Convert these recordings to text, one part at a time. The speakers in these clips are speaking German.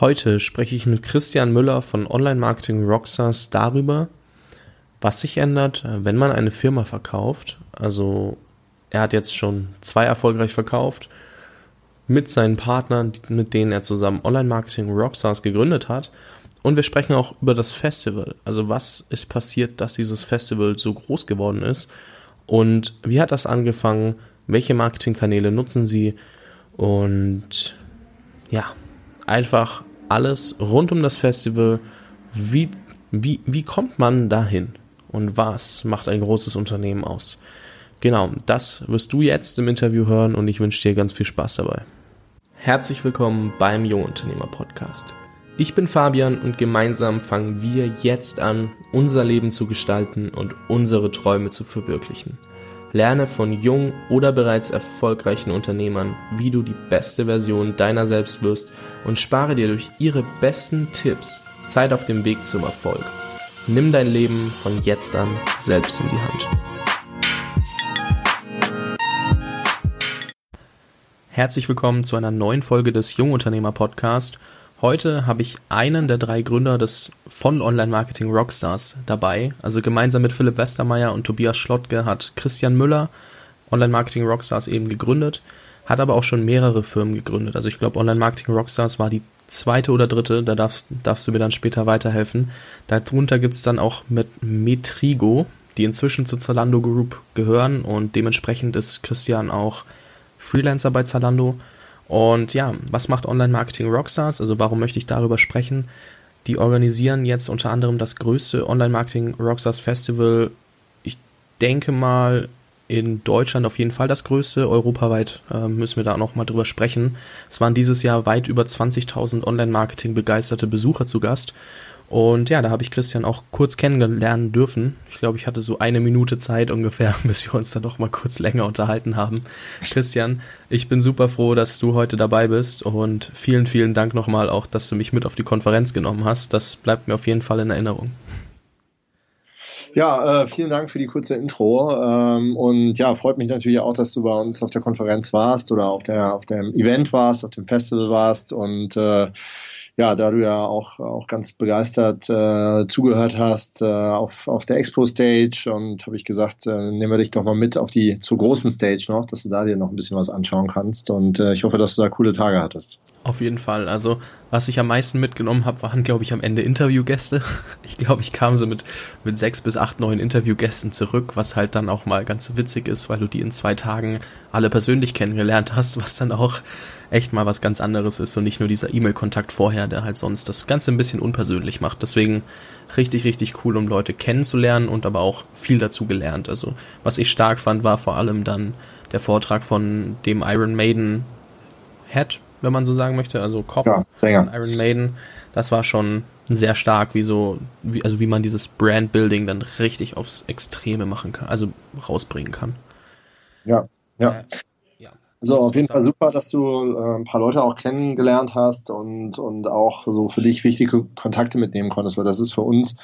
Heute spreche ich mit Christian Müller von Online Marketing Rockstars darüber, was sich ändert, wenn man eine Firma verkauft. Also er hat jetzt schon zwei erfolgreich verkauft mit seinen Partnern, mit denen er zusammen Online Marketing Rockstars gegründet hat. Und wir sprechen auch über das Festival. Also was ist passiert, dass dieses Festival so groß geworden ist? Und wie hat das angefangen? Welche Marketingkanäle nutzen sie? Und ja, einfach alles rund um das Festival. Wie, wie, wie kommt man dahin? Und was macht ein großes Unternehmen aus? Genau, das wirst du jetzt im Interview hören und ich wünsche dir ganz viel Spaß dabei. Herzlich willkommen beim Jungunternehmer Podcast. Ich bin Fabian und gemeinsam fangen wir jetzt an, unser Leben zu gestalten und unsere Träume zu verwirklichen. Lerne von jungen oder bereits erfolgreichen Unternehmern, wie du die beste Version deiner selbst wirst und spare dir durch ihre besten Tipps Zeit auf dem Weg zum Erfolg. Nimm dein Leben von jetzt an selbst in die Hand. Herzlich willkommen zu einer neuen Folge des Jungunternehmer Podcast. Heute habe ich einen der drei Gründer des von Online Marketing Rockstars dabei. Also gemeinsam mit Philipp Westermeier und Tobias Schlottke hat Christian Müller Online Marketing Rockstars eben gegründet, hat aber auch schon mehrere Firmen gegründet. Also ich glaube, Online Marketing Rockstars war die zweite oder dritte, da darf, darfst du mir dann später weiterhelfen. Darunter gibt es dann auch mit Metrigo, die inzwischen zur Zalando Group gehören und dementsprechend ist Christian auch Freelancer bei Zalando. Und ja, was macht Online Marketing Rockstars? Also warum möchte ich darüber sprechen? Die organisieren jetzt unter anderem das größte Online Marketing Rockstars Festival. Ich denke mal in Deutschland auf jeden Fall das größte. Europaweit äh, müssen wir da noch mal drüber sprechen. Es waren dieses Jahr weit über 20.000 Online-Marketing begeisterte Besucher zu Gast. Und ja, da habe ich Christian auch kurz kennenlernen dürfen. Ich glaube, ich hatte so eine Minute Zeit ungefähr, bis wir uns dann noch mal kurz länger unterhalten haben. Christian, ich bin super froh, dass du heute dabei bist und vielen, vielen Dank nochmal auch, dass du mich mit auf die Konferenz genommen hast. Das bleibt mir auf jeden Fall in Erinnerung. Ja, äh, vielen Dank für die kurze Intro. Ähm, und ja, freut mich natürlich auch, dass du bei uns auf der Konferenz warst oder auf, der, auf dem Event warst, auf dem Festival warst und äh, ja, da du ja auch, auch ganz begeistert äh, zugehört hast äh, auf, auf der Expo-Stage und habe ich gesagt, äh, nehmen wir dich doch mal mit auf die zur großen Stage noch, dass du da dir noch ein bisschen was anschauen kannst und äh, ich hoffe, dass du da coole Tage hattest. Auf jeden Fall. Also, was ich am meisten mitgenommen habe, waren, glaube ich, am Ende Interviewgäste. Ich glaube, ich kam so mit, mit sechs bis acht neuen Interviewgästen zurück, was halt dann auch mal ganz witzig ist, weil du die in zwei Tagen alle persönlich kennengelernt hast, was dann auch echt mal was ganz anderes ist und nicht nur dieser E-Mail-Kontakt vorher, der halt sonst das Ganze ein bisschen unpersönlich macht. Deswegen richtig, richtig cool, um Leute kennenzulernen und aber auch viel dazu gelernt. Also was ich stark fand, war vor allem dann der Vortrag von dem Iron Maiden Head, wenn man so sagen möchte, also Kopf ja, von Iron Maiden. Das war schon sehr stark, wie so, wie, also wie man dieses Brand-Building dann richtig aufs Extreme machen kann, also rausbringen kann. Ja, ja. Äh, also auf jeden Fall super, dass du äh, ein paar Leute auch kennengelernt hast und, und auch so für dich wichtige Kontakte mitnehmen konntest, weil das ist für uns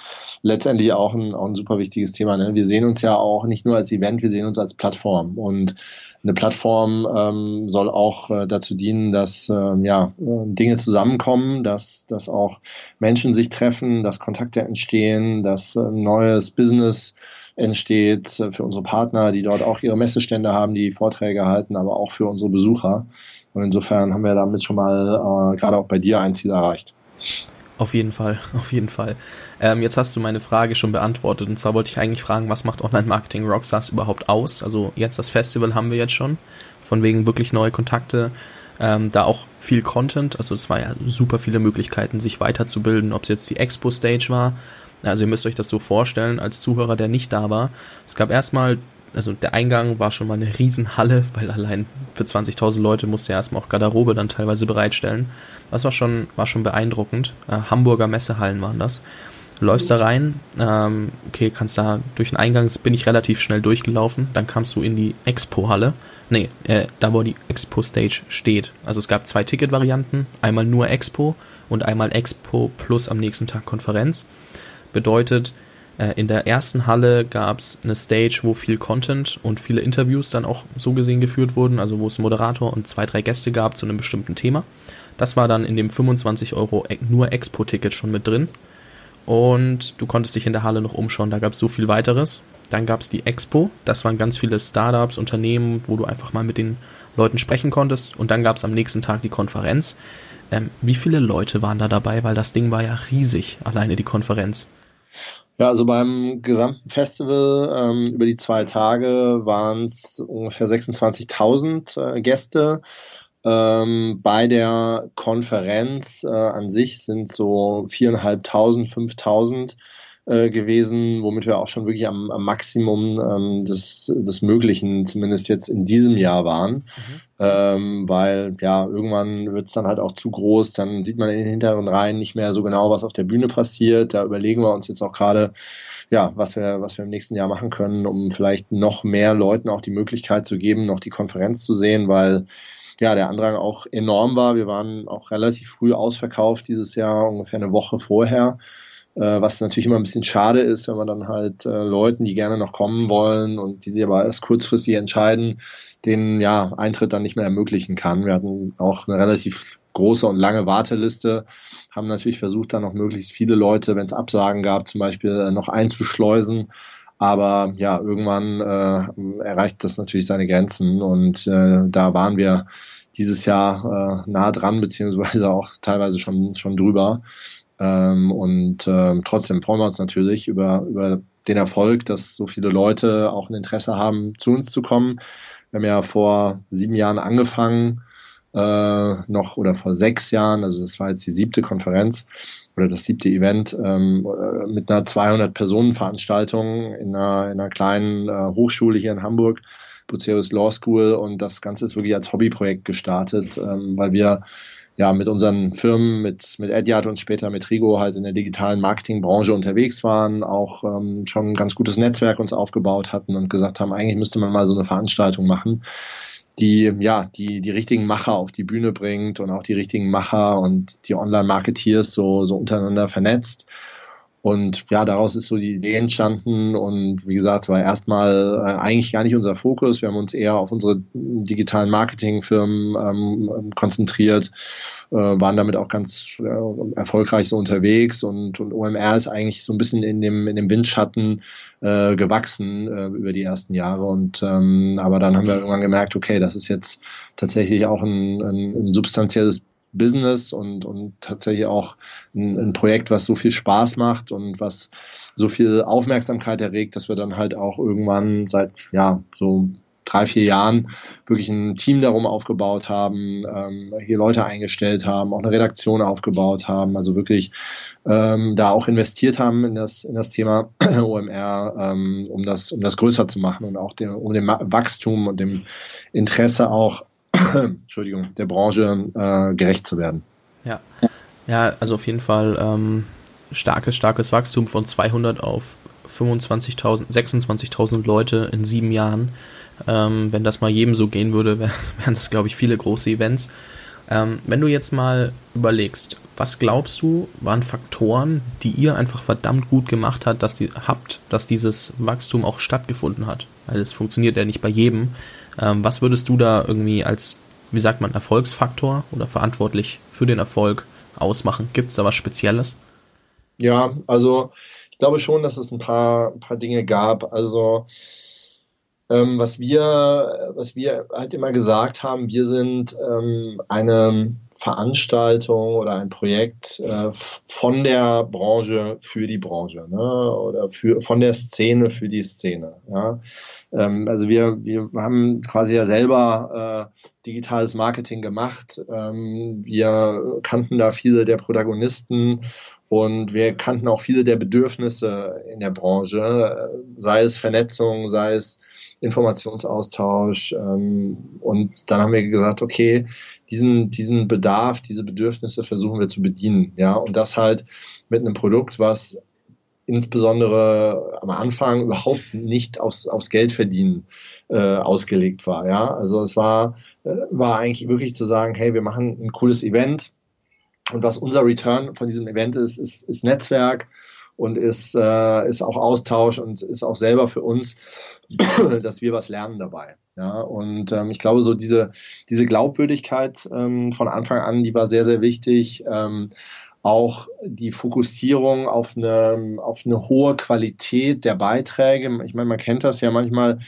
letztendlich auch ein, auch ein super wichtiges Thema. Ne? Wir sehen uns ja auch nicht nur als Event, wir sehen uns als Plattform und eine Plattform ähm, soll auch äh, dazu dienen, dass ähm, ja, Dinge zusammenkommen, dass, dass auch Menschen sich treffen, dass Kontakte entstehen, dass äh, neues Business entsteht äh, für unsere Partner, die dort auch ihre Messestände haben, die Vorträge halten, aber auch für unsere Besucher. Und insofern haben wir damit schon mal äh, gerade auch bei dir ein Ziel erreicht. Auf jeden Fall, auf jeden Fall. Ähm, jetzt hast du meine Frage schon beantwortet. Und zwar wollte ich eigentlich fragen, was macht Online-Marketing Rockstars überhaupt aus? Also jetzt das Festival haben wir jetzt schon, von wegen wirklich neue Kontakte. Ähm, da auch viel Content, also es war ja super viele Möglichkeiten, sich weiterzubilden, ob es jetzt die Expo-Stage war, also ihr müsst euch das so vorstellen, als Zuhörer, der nicht da war. Es gab erstmal, also der Eingang war schon mal eine Riesenhalle, weil allein für 20.000 Leute musste er erstmal auch Garderobe dann teilweise bereitstellen. Das war schon, war schon beeindruckend. Äh, Hamburger Messehallen waren das. läufst da rein, ähm, okay, kannst da durch den Eingang, bin ich relativ schnell durchgelaufen, dann kamst du in die Expo-Halle. Nee, äh, da wo die Expo-Stage steht. Also es gab zwei Ticket-Varianten, einmal nur Expo und einmal Expo plus am nächsten Tag Konferenz. Bedeutet, in der ersten Halle gab es eine Stage, wo viel Content und viele Interviews dann auch so gesehen geführt wurden, also wo es Moderator und zwei, drei Gäste gab zu einem bestimmten Thema. Das war dann in dem 25 Euro nur Expo-Ticket schon mit drin. Und du konntest dich in der Halle noch umschauen, da gab es so viel weiteres. Dann gab es die Expo, das waren ganz viele Startups, Unternehmen, wo du einfach mal mit den Leuten sprechen konntest. Und dann gab es am nächsten Tag die Konferenz. Ähm, wie viele Leute waren da dabei? Weil das Ding war ja riesig, alleine die Konferenz. Ja, also beim gesamten Festival ähm, über die zwei Tage waren es ungefähr 26.000 äh, Gäste. Ähm, bei der Konferenz äh, an sich sind so 4.500, 5.000 äh, gewesen, womit wir auch schon wirklich am, am Maximum ähm, des, des Möglichen, zumindest jetzt in diesem Jahr waren. Mhm. Ähm, weil ja, irgendwann wird es dann halt auch zu groß, dann sieht man in den hinteren Reihen nicht mehr so genau, was auf der Bühne passiert. Da überlegen wir uns jetzt auch gerade, ja, was wir, was wir im nächsten Jahr machen können, um vielleicht noch mehr Leuten auch die Möglichkeit zu geben, noch die Konferenz zu sehen, weil ja, der Andrang auch enorm war. Wir waren auch relativ früh ausverkauft dieses Jahr, ungefähr eine Woche vorher. Äh, was natürlich immer ein bisschen schade ist, wenn man dann halt äh, Leuten, die gerne noch kommen wollen und die sich aber erst kurzfristig entscheiden, den ja Eintritt dann nicht mehr ermöglichen kann. Wir hatten auch eine relativ große und lange Warteliste, haben natürlich versucht, dann noch möglichst viele Leute, wenn es Absagen gab, zum Beispiel äh, noch einzuschleusen. Aber ja, irgendwann äh, erreicht das natürlich seine Grenzen und äh, da waren wir dieses Jahr äh, nah dran, beziehungsweise auch teilweise schon, schon drüber. Ähm, und ähm, trotzdem freuen wir uns natürlich über, über den Erfolg, dass so viele Leute auch ein Interesse haben, zu uns zu kommen. Wir haben ja vor sieben Jahren angefangen, äh, noch oder vor sechs Jahren, also das war jetzt die siebte Konferenz oder das siebte Event ähm, äh, mit einer 200 Personen Veranstaltung in einer, in einer kleinen äh, Hochschule hier in Hamburg, Buceus Law School und das Ganze ist wirklich als Hobbyprojekt gestartet, ähm, weil wir ja mit unseren Firmen, mit, mit Edyard und später mit Rigo halt in der digitalen Marketingbranche unterwegs waren, auch ähm, schon ein ganz gutes Netzwerk uns aufgebaut hatten und gesagt haben, eigentlich müsste man mal so eine Veranstaltung machen, die ja die die richtigen Macher auf die Bühne bringt und auch die richtigen Macher und die Online-Marketeers so so untereinander vernetzt. Und ja, daraus ist so die Idee entstanden und wie gesagt, war erstmal äh, eigentlich gar nicht unser Fokus. Wir haben uns eher auf unsere digitalen Marketingfirmen ähm, konzentriert, äh, waren damit auch ganz äh, erfolgreich so unterwegs und, und OMR ist eigentlich so ein bisschen in dem, in dem Windschatten äh, gewachsen äh, über die ersten Jahre. Und ähm, aber dann haben wir irgendwann gemerkt, okay, das ist jetzt tatsächlich auch ein, ein, ein substanzielles Business und, und tatsächlich auch ein, ein, Projekt, was so viel Spaß macht und was so viel Aufmerksamkeit erregt, dass wir dann halt auch irgendwann seit ja so drei, vier Jahren wirklich ein Team darum aufgebaut haben, ähm, hier Leute eingestellt haben, auch eine Redaktion aufgebaut haben, also wirklich ähm, da auch investiert haben in das, in das Thema OMR, ähm, um, das, um das größer zu machen und auch den, um dem Wachstum und dem Interesse auch Entschuldigung, der Branche äh, gerecht zu werden. Ja, ja, also auf jeden Fall ähm, starkes, starkes Wachstum von 200 auf 25.000, 26.000 Leute in sieben Jahren. Ähm, wenn das mal jedem so gehen würde, wären das, glaube ich, viele große Events. Ähm, wenn du jetzt mal überlegst, was glaubst du, waren Faktoren, die ihr einfach verdammt gut gemacht hat, dass die, habt, dass dieses Wachstum auch stattgefunden hat? Weil es funktioniert ja nicht bei jedem. Ähm, was würdest du da irgendwie als, wie sagt man, Erfolgsfaktor oder verantwortlich für den Erfolg ausmachen? Gibt es da was Spezielles? Ja, also ich glaube schon, dass es ein paar, paar Dinge gab. Also ähm, was wir, was wir halt immer gesagt haben, wir sind ähm, eine Veranstaltung oder ein Projekt äh, von der Branche für die Branche ne? oder für, von der Szene für die Szene. Ja? Ähm, also wir, wir haben quasi ja selber äh, digitales Marketing gemacht. Ähm, wir kannten da viele der Protagonisten und wir kannten auch viele der Bedürfnisse in der Branche, sei es Vernetzung, sei es Informationsaustausch. Ähm, und dann haben wir gesagt, okay, diesen, diesen Bedarf, diese Bedürfnisse versuchen wir zu bedienen. Ja, und das halt mit einem Produkt, was insbesondere am Anfang überhaupt nicht aufs, aufs Geld verdienen äh, ausgelegt war. Ja, also es war, äh, war eigentlich wirklich zu sagen, hey, wir machen ein cooles Event und was unser Return von diesem Event ist, ist, ist Netzwerk und ist, äh, ist auch Austausch und ist auch selber für uns, dass wir was lernen dabei. Ja, und ähm, ich glaube, so diese, diese Glaubwürdigkeit ähm, von Anfang an, die war sehr, sehr wichtig. Ähm, auch die Fokussierung auf eine, auf eine hohe Qualität der Beiträge. Ich meine, man kennt das ja manchmal,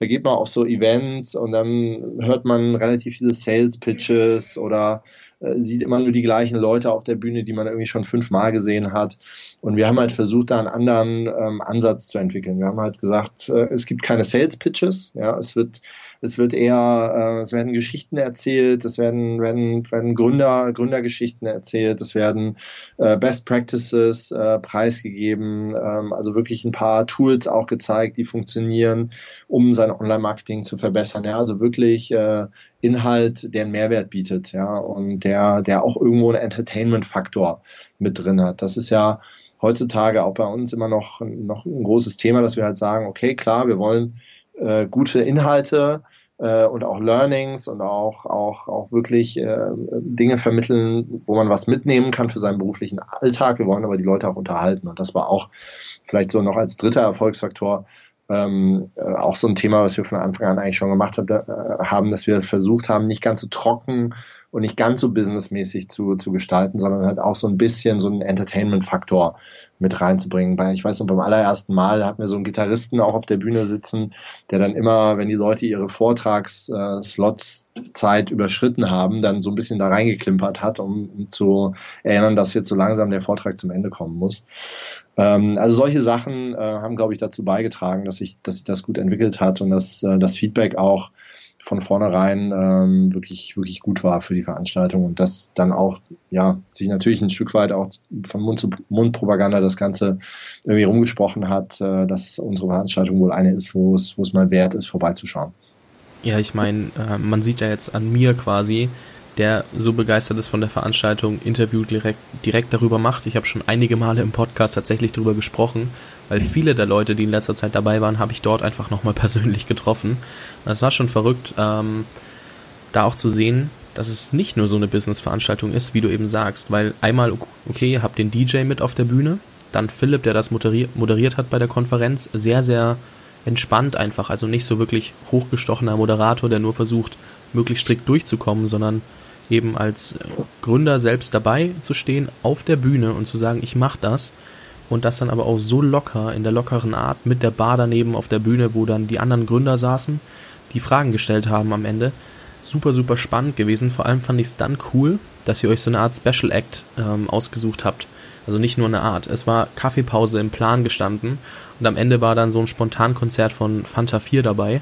da geht man auf so Events und dann hört man relativ viele Sales Pitches oder äh, sieht immer nur die gleichen Leute auf der Bühne, die man irgendwie schon fünfmal gesehen hat. Und wir haben halt versucht, da einen anderen ähm, Ansatz zu entwickeln. Wir haben halt gesagt, äh, es gibt keine Sales Pitches, ja, es wird es wird eher, äh, es werden Geschichten erzählt, es werden, werden, werden Gründer, Gründergeschichten erzählt, es werden äh, Best Practices äh, preisgegeben, ähm, also wirklich ein paar Tools auch gezeigt, die funktionieren, um sein Online-Marketing zu verbessern. Ja, also wirklich äh, Inhalt, der einen Mehrwert bietet, ja, und der, der auch irgendwo einen Entertainment-Faktor mit drin hat. Das ist ja heutzutage auch bei uns immer noch, noch ein großes Thema, dass wir halt sagen, okay, klar, wir wollen äh, gute Inhalte äh, und auch Learnings und auch, auch, auch wirklich äh, Dinge vermitteln, wo man was mitnehmen kann für seinen beruflichen Alltag. Wir wollen aber die Leute auch unterhalten. Und das war auch vielleicht so noch als dritter Erfolgsfaktor ähm, äh, auch so ein Thema, was wir von Anfang an eigentlich schon gemacht hab, äh, haben, dass wir versucht haben, nicht ganz so trocken und nicht ganz so businessmäßig zu, zu gestalten, sondern halt auch so ein bisschen so einen Entertainment-Faktor mit reinzubringen. Weil ich weiß noch, beim allerersten Mal hatten wir so einen Gitarristen auch auf der Bühne sitzen, der dann immer, wenn die Leute ihre Vortrags-Slots-Zeit äh, überschritten haben, dann so ein bisschen da reingeklimpert hat, um, zu erinnern, dass jetzt so langsam der Vortrag zum Ende kommen muss. Ähm, also solche Sachen äh, haben, glaube ich, dazu beigetragen, dass sich dass sich das gut entwickelt hat und dass äh, das Feedback auch von vornherein ähm, wirklich, wirklich gut war für die Veranstaltung und das dann auch, ja, sich natürlich ein Stück weit auch von Mund zu Mund Propaganda das Ganze irgendwie rumgesprochen hat, äh, dass unsere Veranstaltung wohl eine ist, wo es, mal wert ist, vorbeizuschauen. Ja, ich meine, äh, man sieht ja jetzt an mir quasi, der so begeistert ist von der Veranstaltung, Interview direkt, direkt darüber macht. Ich habe schon einige Male im Podcast tatsächlich darüber gesprochen, weil viele der Leute, die in letzter Zeit dabei waren, habe ich dort einfach nochmal persönlich getroffen. Das war schon verrückt, ähm, da auch zu sehen, dass es nicht nur so eine Business-Veranstaltung ist, wie du eben sagst, weil einmal, okay, habt den DJ mit auf der Bühne, dann Philipp, der das moderiert, moderiert hat bei der Konferenz, sehr, sehr entspannt einfach, also nicht so wirklich hochgestochener Moderator, der nur versucht, möglichst strikt durchzukommen, sondern eben als Gründer selbst dabei zu stehen auf der Bühne und zu sagen, ich mache das und das dann aber auch so locker, in der lockeren Art, mit der Bar daneben auf der Bühne, wo dann die anderen Gründer saßen, die Fragen gestellt haben am Ende. Super, super spannend gewesen. Vor allem fand ich es dann cool, dass ihr euch so eine Art Special Act ähm, ausgesucht habt. Also nicht nur eine Art. Es war Kaffeepause im Plan gestanden und am Ende war dann so ein Spontankonzert von Fanta 4 dabei.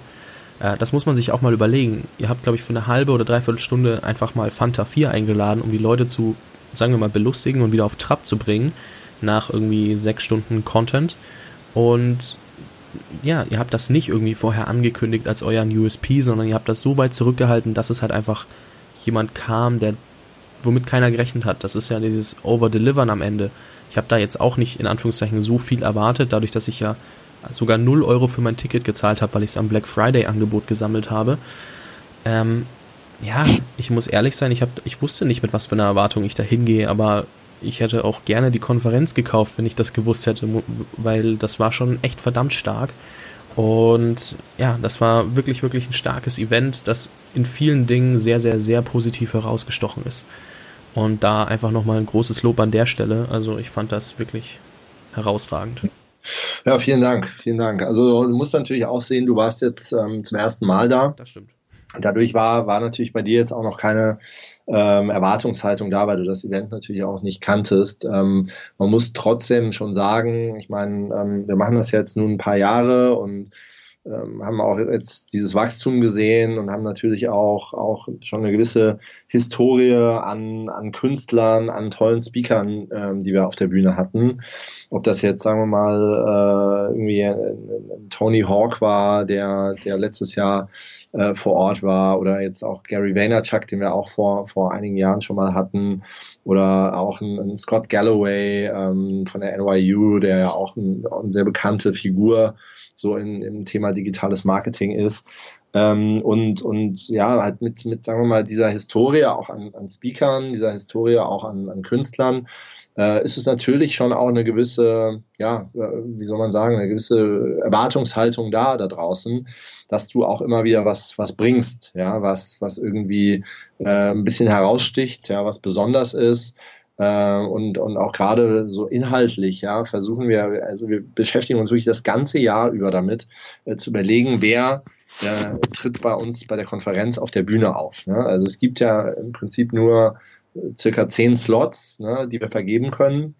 Äh, das muss man sich auch mal überlegen. Ihr habt, glaube ich, für eine halbe oder dreiviertel Stunde einfach mal Fanta 4 eingeladen, um die Leute zu, sagen wir mal, belustigen und wieder auf Trab zu bringen, nach irgendwie sechs Stunden Content. Und ja, ihr habt das nicht irgendwie vorher angekündigt als euren USP, sondern ihr habt das so weit zurückgehalten, dass es halt einfach jemand kam, der womit keiner gerechnet hat. Das ist ja dieses Over-Delivern am Ende. Ich habe da jetzt auch nicht in Anführungszeichen so viel erwartet, dadurch, dass ich ja sogar 0 Euro für mein Ticket gezahlt habe, weil ich es am Black Friday Angebot gesammelt habe. Ähm, ja, ich muss ehrlich sein, ich, hab, ich wusste nicht, mit was für einer Erwartung ich da hingehe, aber ich hätte auch gerne die Konferenz gekauft, wenn ich das gewusst hätte, weil das war schon echt verdammt stark. Und ja, das war wirklich, wirklich ein starkes Event, das in vielen Dingen sehr, sehr, sehr positiv herausgestochen ist. Und da einfach nochmal ein großes Lob an der Stelle. Also ich fand das wirklich herausragend. Ja, vielen Dank, vielen Dank. Also du musst natürlich auch sehen, du warst jetzt ähm, zum ersten Mal da. Das stimmt. Dadurch war, war natürlich bei dir jetzt auch noch keine ähm, Erwartungshaltung da, weil du das Event natürlich auch nicht kanntest. Ähm, man muss trotzdem schon sagen, ich meine, ähm, wir machen das jetzt nun ein paar Jahre und ähm, haben auch jetzt dieses Wachstum gesehen und haben natürlich auch, auch schon eine gewisse Historie an, an Künstlern, an tollen Speakern, ähm, die wir auf der Bühne hatten. Ob das jetzt, sagen wir mal, äh, irgendwie Tony Hawk war, der, der letztes Jahr äh, vor Ort war, oder jetzt auch Gary Vaynerchuk, den wir auch vor, vor einigen Jahren schon mal hatten, oder auch ein, ein Scott Galloway ähm, von der NYU, der ja auch ein, eine sehr bekannte Figur so in, im Thema digitales Marketing ist. Ähm, und, und ja, halt mit, mit, sagen wir mal, dieser Historie auch an, an Speakern, dieser Historie auch an, an Künstlern, äh, ist es natürlich schon auch eine gewisse, ja, äh, wie soll man sagen, eine gewisse Erwartungshaltung da, da draußen, dass du auch immer wieder was, was bringst, ja, was, was irgendwie äh, ein bisschen heraussticht, ja, was besonders ist. Äh, und, und auch gerade so inhaltlich, ja, versuchen wir, also wir beschäftigen uns wirklich das ganze Jahr über damit, äh, zu überlegen, wer der tritt bei uns bei der Konferenz auf der Bühne auf. Ne? Also es gibt ja im Prinzip nur äh, circa zehn Slots, ne, die wir vergeben können.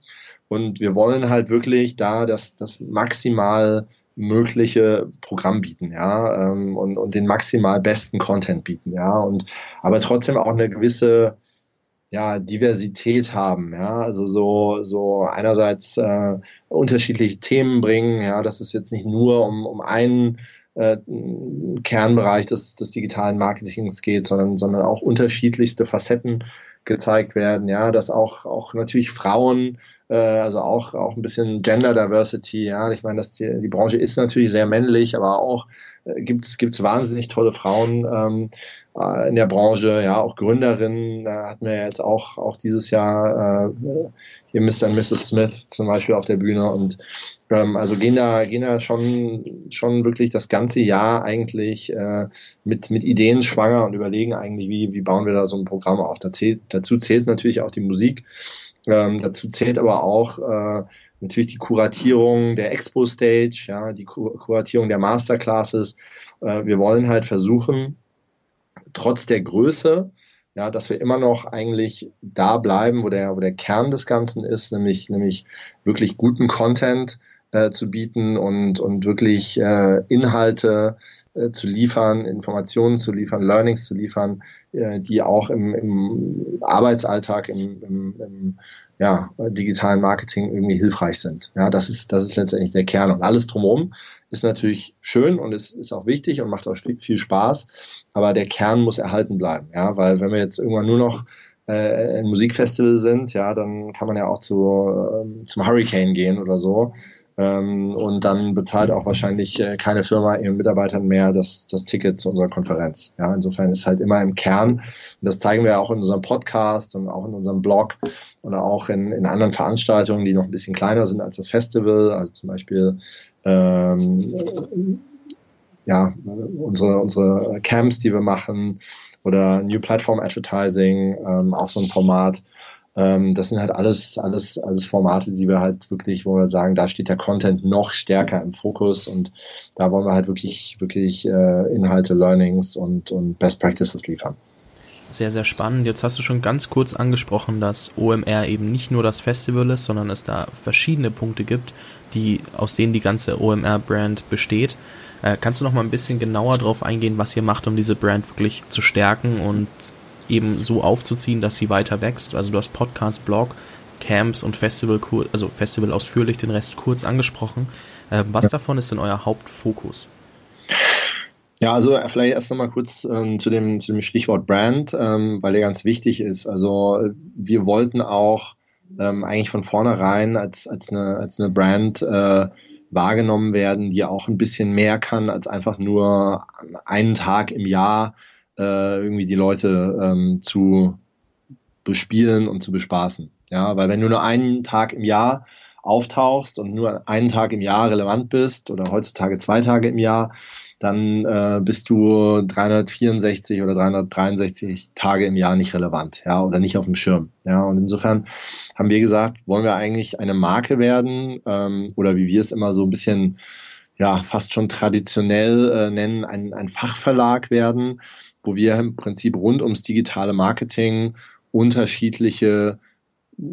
Und wir wollen halt wirklich da das, das maximal mögliche Programm bieten, ja, ähm, und, und den maximal besten Content bieten, ja, und aber trotzdem auch eine gewisse ja, Diversität haben, ja, also so, so einerseits äh, unterschiedliche Themen bringen, ja, dass es jetzt nicht nur um, um einen äh, Kernbereich des, des digitalen Marketings geht, sondern, sondern auch unterschiedlichste Facetten gezeigt werden, ja, dass auch, auch natürlich Frauen, äh, also auch, auch ein bisschen Gender Diversity, ja, ich meine, dass die, die Branche ist natürlich sehr männlich, aber auch äh, gibt es wahnsinnig tolle Frauen ähm, äh, in der Branche, ja, auch Gründerinnen, da hatten wir jetzt auch, auch dieses Jahr äh, hier Mr. und Mrs. Smith zum Beispiel auf der Bühne und ähm, also gehen da, gehen da schon, schon wirklich das ganze Jahr eigentlich äh, mit, mit Ideen schwanger und überlegen eigentlich, wie, wie bauen wir da so ein Programm auf. Da zählt, dazu zählt natürlich auch die Musik, ähm, dazu zählt aber auch äh, natürlich die Kuratierung der Expo-Stage, ja, die Kuratierung der Masterclasses. Äh, wir wollen halt versuchen, trotz der Größe, ja, dass wir immer noch eigentlich da bleiben, wo der, wo der Kern des Ganzen ist, nämlich, nämlich wirklich guten Content äh, zu bieten und, und wirklich äh, Inhalte äh, zu liefern, Informationen zu liefern, Learnings zu liefern, äh, die auch im, im Arbeitsalltag, im, im, im ja, digitalen Marketing irgendwie hilfreich sind. Ja, das ist, das ist letztendlich der Kern. Und alles drumherum ist natürlich schön und ist, ist auch wichtig und macht auch viel Spaß. Aber der Kern muss erhalten bleiben. Ja, weil wenn wir jetzt irgendwann nur noch äh, ein Musikfestival sind, ja, dann kann man ja auch zu, äh, zum Hurricane gehen oder so. Ähm, und dann bezahlt auch wahrscheinlich äh, keine Firma ihren Mitarbeitern mehr das, das Ticket zu unserer Konferenz. Ja, insofern ist halt immer im Kern, und das zeigen wir auch in unserem Podcast und auch in unserem Blog und auch in, in anderen Veranstaltungen, die noch ein bisschen kleiner sind als das Festival, also zum Beispiel ähm, ja, unsere, unsere Camps, die wir machen, oder New Platform Advertising, ähm, auch so ein Format. Ähm, das sind halt alles, alles, alles Formate, die wir halt wirklich, wo wir sagen, da steht der Content noch stärker im Fokus und da wollen wir halt wirklich, wirklich äh, Inhalte, Learnings und, und Best Practices liefern. Sehr, sehr spannend. Jetzt hast du schon ganz kurz angesprochen, dass OMR eben nicht nur das Festival ist, sondern es da verschiedene Punkte gibt, die, aus denen die ganze OMR-Brand besteht. Äh, kannst du noch mal ein bisschen genauer darauf eingehen, was ihr macht, um diese Brand wirklich zu stärken und eben so aufzuziehen, dass sie weiter wächst. Also du hast Podcast, Blog, Camps und Festival, also Festival ausführlich, den Rest kurz angesprochen. Äh, was ja. davon ist denn euer Hauptfokus? Ja, also vielleicht erst nochmal kurz ähm, zu, dem, zu dem Stichwort Brand, ähm, weil der ganz wichtig ist. Also wir wollten auch ähm, eigentlich von vornherein als, als, eine, als eine Brand äh, wahrgenommen werden, die auch ein bisschen mehr kann als einfach nur einen Tag im Jahr äh, irgendwie die Leute ähm, zu bespielen und zu bespaßen. Ja, weil wenn du nur einen Tag im Jahr auftauchst und nur einen Tag im Jahr relevant bist oder heutzutage zwei Tage im Jahr, dann äh, bist du 364 oder 363 Tage im Jahr nicht relevant, ja, oder nicht auf dem Schirm. Ja, und insofern haben wir gesagt, wollen wir eigentlich eine Marke werden ähm, oder wie wir es immer so ein bisschen ja fast schon traditionell äh, nennen, ein, ein Fachverlag werden, wo wir im Prinzip rund ums digitale Marketing unterschiedliche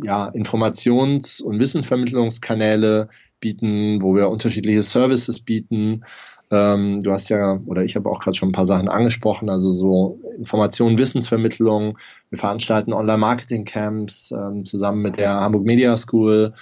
ja, Informations- und Wissensvermittlungskanäle bieten, wo wir unterschiedliche Services bieten. Ähm, du hast ja, oder ich habe auch gerade schon ein paar Sachen angesprochen, also so Information, Wissensvermittlung. Wir veranstalten Online-Marketing-Camps ähm, zusammen mit der Hamburg Media School.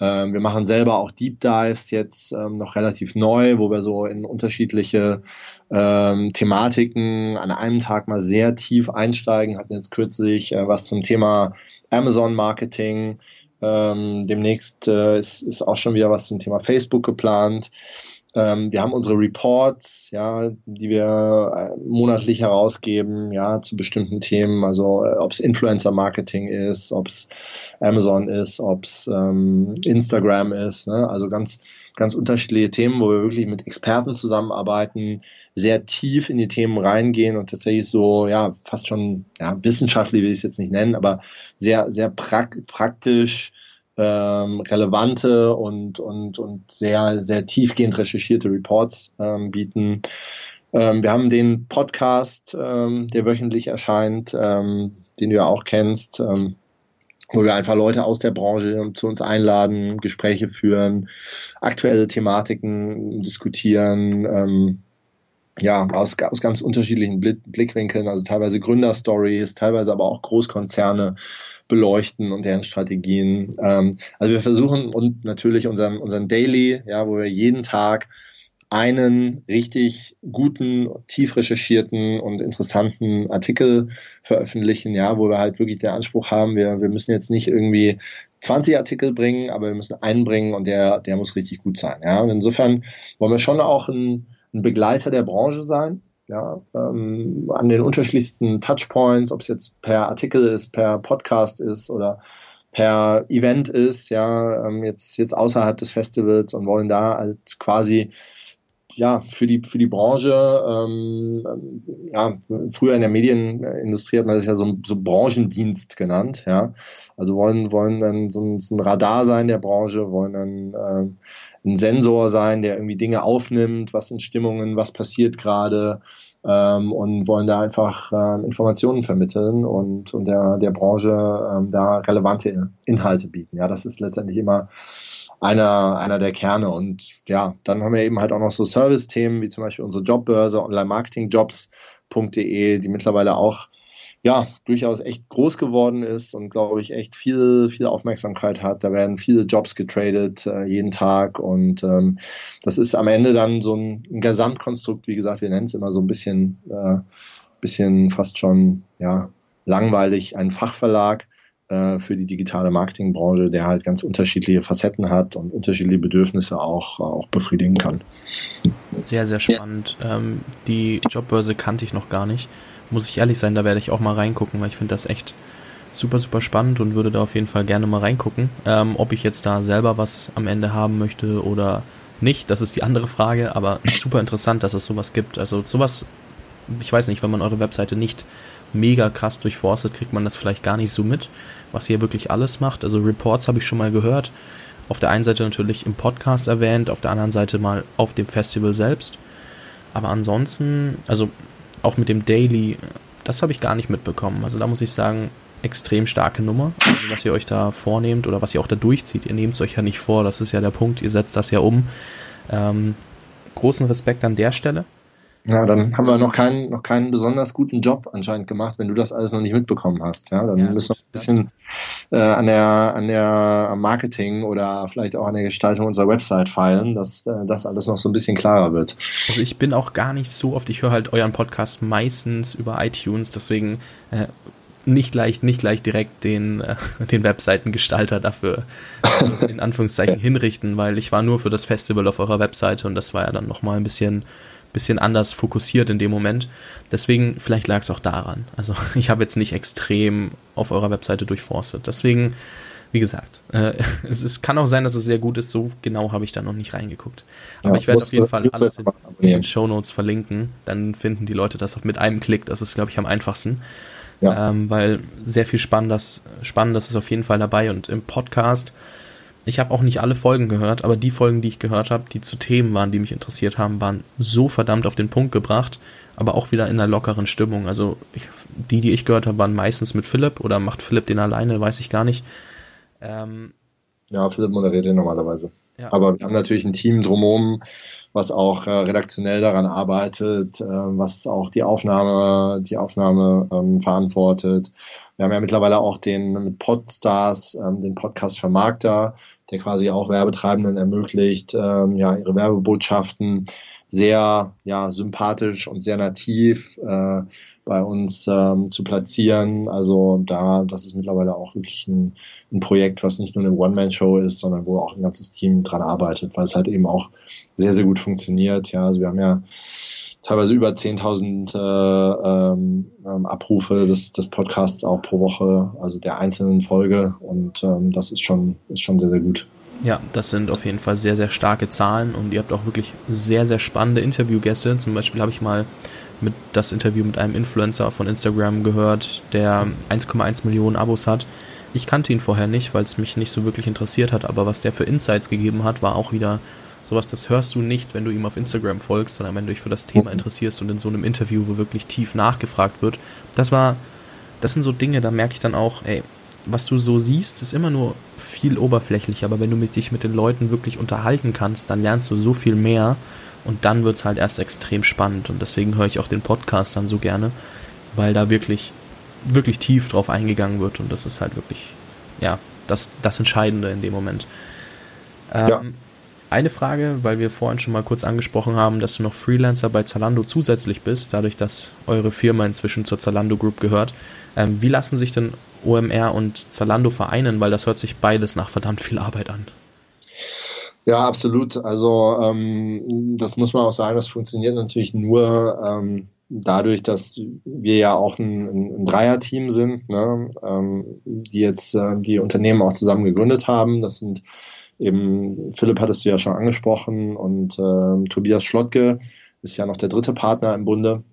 Ähm, wir machen selber auch Deep Dives jetzt ähm, noch relativ neu, wo wir so in unterschiedliche ähm, Thematiken an einem Tag mal sehr tief einsteigen. Hatten jetzt kürzlich äh, was zum Thema Amazon Marketing. Ähm, demnächst äh, ist, ist auch schon wieder was zum Thema Facebook geplant. Ähm, wir haben unsere Reports, ja, die wir äh, monatlich herausgeben, ja, zu bestimmten Themen, also äh, ob es Influencer-Marketing ist, ob es Amazon ist, ob es ähm, Instagram ist, ne? also ganz, ganz unterschiedliche Themen, wo wir wirklich mit Experten zusammenarbeiten, sehr tief in die Themen reingehen und tatsächlich so, ja, fast schon, ja, wissenschaftlich will ich es jetzt nicht nennen, aber sehr, sehr prak praktisch, ähm, relevante und, und, und sehr, sehr tiefgehend recherchierte Reports ähm, bieten. Ähm, wir haben den Podcast, ähm, der wöchentlich erscheint, ähm, den du ja auch kennst, ähm, wo wir einfach Leute aus der Branche zu uns einladen, Gespräche führen, aktuelle Thematiken diskutieren, ja, aus, aus ganz unterschiedlichen Blickwinkeln, also teilweise Gründerstories, teilweise aber auch Großkonzerne, beleuchten und deren Strategien. Ähm, also wir versuchen und natürlich unseren, unseren Daily, ja, wo wir jeden Tag einen richtig guten, tief recherchierten und interessanten Artikel veröffentlichen, ja, wo wir halt wirklich den Anspruch haben, wir, wir müssen jetzt nicht irgendwie 20 Artikel bringen, aber wir müssen einen bringen und der, der muss richtig gut sein. Ja. Und insofern wollen wir schon auch ein, ein Begleiter der Branche sein ja, ähm, an den unterschiedlichsten Touchpoints, ob es jetzt per Artikel ist, per Podcast ist oder per Event ist, ja, ähm, jetzt, jetzt außerhalb des Festivals und wollen da halt quasi ja, für die, für die Branche, ähm, ja, früher in der Medienindustrie hat man das ja so, so Branchendienst genannt, ja. Also wollen, wollen dann so ein, so ein Radar sein der Branche, wollen dann ähm, ein Sensor sein, der irgendwie Dinge aufnimmt, was sind Stimmungen, was passiert gerade, ähm, und wollen da einfach ähm, Informationen vermitteln und, und der, der Branche ähm, da relevante Inhalte bieten. Ja, das ist letztendlich immer einer, einer der Kerne. Und ja, dann haben wir eben halt auch noch so Service-Themen, wie zum Beispiel unsere Jobbörse, Online-Marketing-Jobs.de, die mittlerweile auch ja, durchaus echt groß geworden ist und glaube ich echt viel, viel Aufmerksamkeit hat. Da werden viele Jobs getradet äh, jeden Tag und ähm, das ist am Ende dann so ein, ein Gesamtkonstrukt, wie gesagt, wir nennen es immer so ein bisschen, äh, bisschen fast schon ja, langweilig, ein Fachverlag äh, für die digitale Marketingbranche, der halt ganz unterschiedliche Facetten hat und unterschiedliche Bedürfnisse auch, auch befriedigen kann. Sehr, sehr spannend. Ja. Ähm, die Jobbörse kannte ich noch gar nicht muss ich ehrlich sein, da werde ich auch mal reingucken, weil ich finde das echt super, super spannend und würde da auf jeden Fall gerne mal reingucken. Ähm, ob ich jetzt da selber was am Ende haben möchte oder nicht, das ist die andere Frage, aber super interessant, dass es sowas gibt. Also sowas, ich weiß nicht, wenn man eure Webseite nicht mega krass durchforstet, kriegt man das vielleicht gar nicht so mit, was ihr wirklich alles macht. Also Reports habe ich schon mal gehört. Auf der einen Seite natürlich im Podcast erwähnt, auf der anderen Seite mal auf dem Festival selbst. Aber ansonsten, also auch mit dem Daily, das habe ich gar nicht mitbekommen. Also da muss ich sagen, extrem starke Nummer. Also was ihr euch da vornehmt oder was ihr auch da durchzieht. Ihr nehmt es euch ja nicht vor, das ist ja der Punkt, ihr setzt das ja um. Ähm, großen Respekt an der Stelle. Ja, dann haben wir noch keinen, noch keinen besonders guten Job anscheinend gemacht, wenn du das alles noch nicht mitbekommen hast. Ja, dann ja, müssen wir ein bisschen äh, an der, an der Marketing oder vielleicht auch an der Gestaltung unserer Website feilen, dass äh, das alles noch so ein bisschen klarer wird. Also ich bin auch gar nicht so oft, ich höre halt euren Podcast meistens über iTunes, deswegen äh, nicht gleich, nicht gleich direkt den, äh, den Webseitengestalter dafür in Anführungszeichen hinrichten, weil ich war nur für das Festival auf eurer Webseite und das war ja dann nochmal ein bisschen bisschen anders fokussiert in dem Moment. Deswegen, vielleicht lag es auch daran. Also ich habe jetzt nicht extrem auf eurer Webseite durchforstet. Deswegen, wie gesagt, äh, es ist, kann auch sein, dass es sehr gut ist. So genau habe ich da noch nicht reingeguckt. Aber ja, ich werde auf jeden Fall alles in, in den Show Notes verlinken. Dann finden die Leute das mit einem Klick. Das ist, glaube ich, am einfachsten. Ja. Ähm, weil sehr viel Spannendes, Spannendes ist auf jeden Fall dabei. Und im Podcast ich habe auch nicht alle Folgen gehört, aber die Folgen, die ich gehört habe, die zu Themen waren, die mich interessiert haben, waren so verdammt auf den Punkt gebracht, aber auch wieder in einer lockeren Stimmung. Also ich, die, die ich gehört habe, waren meistens mit Philipp oder macht Philipp den alleine, weiß ich gar nicht. Ähm, ja, Philipp moderiert den normalerweise. Ja. Aber wir haben natürlich ein Team drumherum, was auch äh, redaktionell daran arbeitet, äh, was auch die Aufnahme, die Aufnahme ähm, verantwortet. Wir haben ja mittlerweile auch den mit Podstars, ähm, den Podcast-Vermarkter, der quasi auch Werbetreibenden ermöglicht, ähm, ja, ihre Werbebotschaften sehr ja, sympathisch und sehr nativ äh, bei uns ähm, zu platzieren. Also da, das ist mittlerweile auch wirklich ein, ein Projekt, was nicht nur eine One-Man-Show ist, sondern wo auch ein ganzes Team dran arbeitet, weil es halt eben auch sehr, sehr gut funktioniert. Ja, also wir haben ja teilweise über 10.000 äh, ähm, ähm, Abrufe des, des Podcasts auch pro Woche, also der einzelnen Folge und ähm, das ist schon, ist schon sehr, sehr gut. Ja, das sind auf jeden Fall sehr, sehr starke Zahlen und ihr habt auch wirklich sehr, sehr spannende Interviewgäste. Zum Beispiel habe ich mal mit das Interview mit einem Influencer von Instagram gehört, der 1,1 Millionen Abos hat. Ich kannte ihn vorher nicht, weil es mich nicht so wirklich interessiert hat, aber was der für Insights gegeben hat, war auch wieder sowas, das hörst du nicht, wenn du ihm auf Instagram folgst, sondern wenn du dich für das Thema interessierst und in so einem Interview, wo wirklich tief nachgefragt wird. Das war, das sind so Dinge, da merke ich dann auch, ey, was du so siehst, ist immer nur viel oberflächlich, aber wenn du dich mit den Leuten wirklich unterhalten kannst, dann lernst du so viel mehr und dann wird es halt erst extrem spannend und deswegen höre ich auch den Podcast dann so gerne, weil da wirklich, wirklich tief drauf eingegangen wird und das ist halt wirklich, ja, das, das Entscheidende in dem Moment. Ähm, ja. Eine Frage, weil wir vorhin schon mal kurz angesprochen haben, dass du noch Freelancer bei Zalando zusätzlich bist, dadurch, dass eure Firma inzwischen zur Zalando Group gehört. Ähm, wie lassen sich denn OMR und Zalando vereinen? Weil das hört sich beides nach verdammt viel Arbeit an. Ja, absolut. Also ähm, das muss man auch sagen, das funktioniert natürlich nur ähm, dadurch, dass wir ja auch ein, ein Dreier-Team sind, ne? ähm, die jetzt äh, die Unternehmen auch zusammen gegründet haben. Das sind eben, Philipp hattest du ja schon angesprochen und äh, Tobias Schlottke ist ja noch der dritte Partner im Bunde.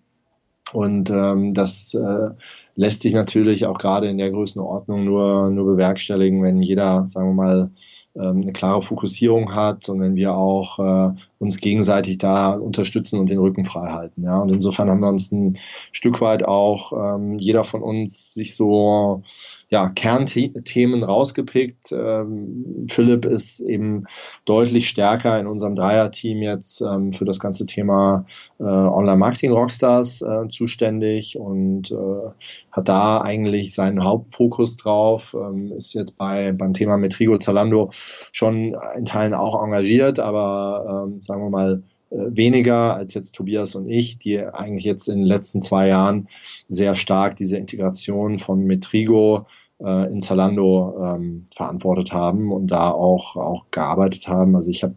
Und ähm, das äh, lässt sich natürlich auch gerade in der Größenordnung nur, nur bewerkstelligen, wenn jeder, sagen wir mal, ähm, eine klare Fokussierung hat und wenn wir auch äh, uns gegenseitig da unterstützen und den Rücken frei halten. Ja? Und insofern haben wir uns ein Stück weit auch ähm, jeder von uns sich so ja, Kernthemen rausgepickt. Ähm, Philipp ist eben deutlich stärker in unserem Dreierteam jetzt ähm, für das ganze Thema äh, Online-Marketing-Rockstars äh, zuständig und äh, hat da eigentlich seinen Hauptfokus drauf, ähm, ist jetzt bei beim Thema Metrigo Zalando schon in Teilen auch engagiert, aber ähm, sagen wir mal, weniger als jetzt Tobias und ich, die eigentlich jetzt in den letzten zwei Jahren sehr stark diese Integration von Metrigo äh, in Zalando ähm, verantwortet haben und da auch, auch gearbeitet haben. Also ich habe